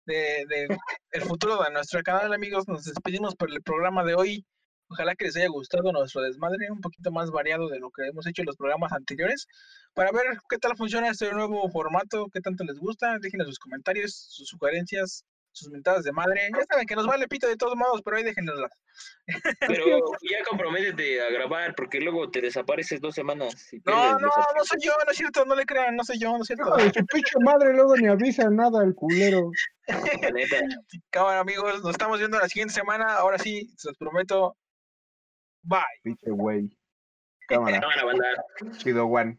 de, de el futuro de nuestro canal, amigos. Nos despedimos por el programa de hoy. Ojalá que les haya gustado nuestro desmadre, un poquito más variado de lo que hemos hecho en los programas anteriores, para ver qué tal funciona este nuevo formato, qué tanto les gusta. Déjenos sus comentarios, sus sugerencias, sus mentadas de madre. Ya saben que nos vale pito de todos modos, pero ahí déjenoslas. Pero ya comprométete a grabar porque luego te desapareces dos semanas. Y No, no, no soy yo, no es cierto, no le crean, no soy yo, no es cierto. Su pinche madre, luego ni avisa nada el culero. Cámara, amigos, nos estamos viendo la siguiente semana. Ahora sí, se los prometo. Bye. Pinche güey. Cámara. Cámara, banda. Chido, Juan.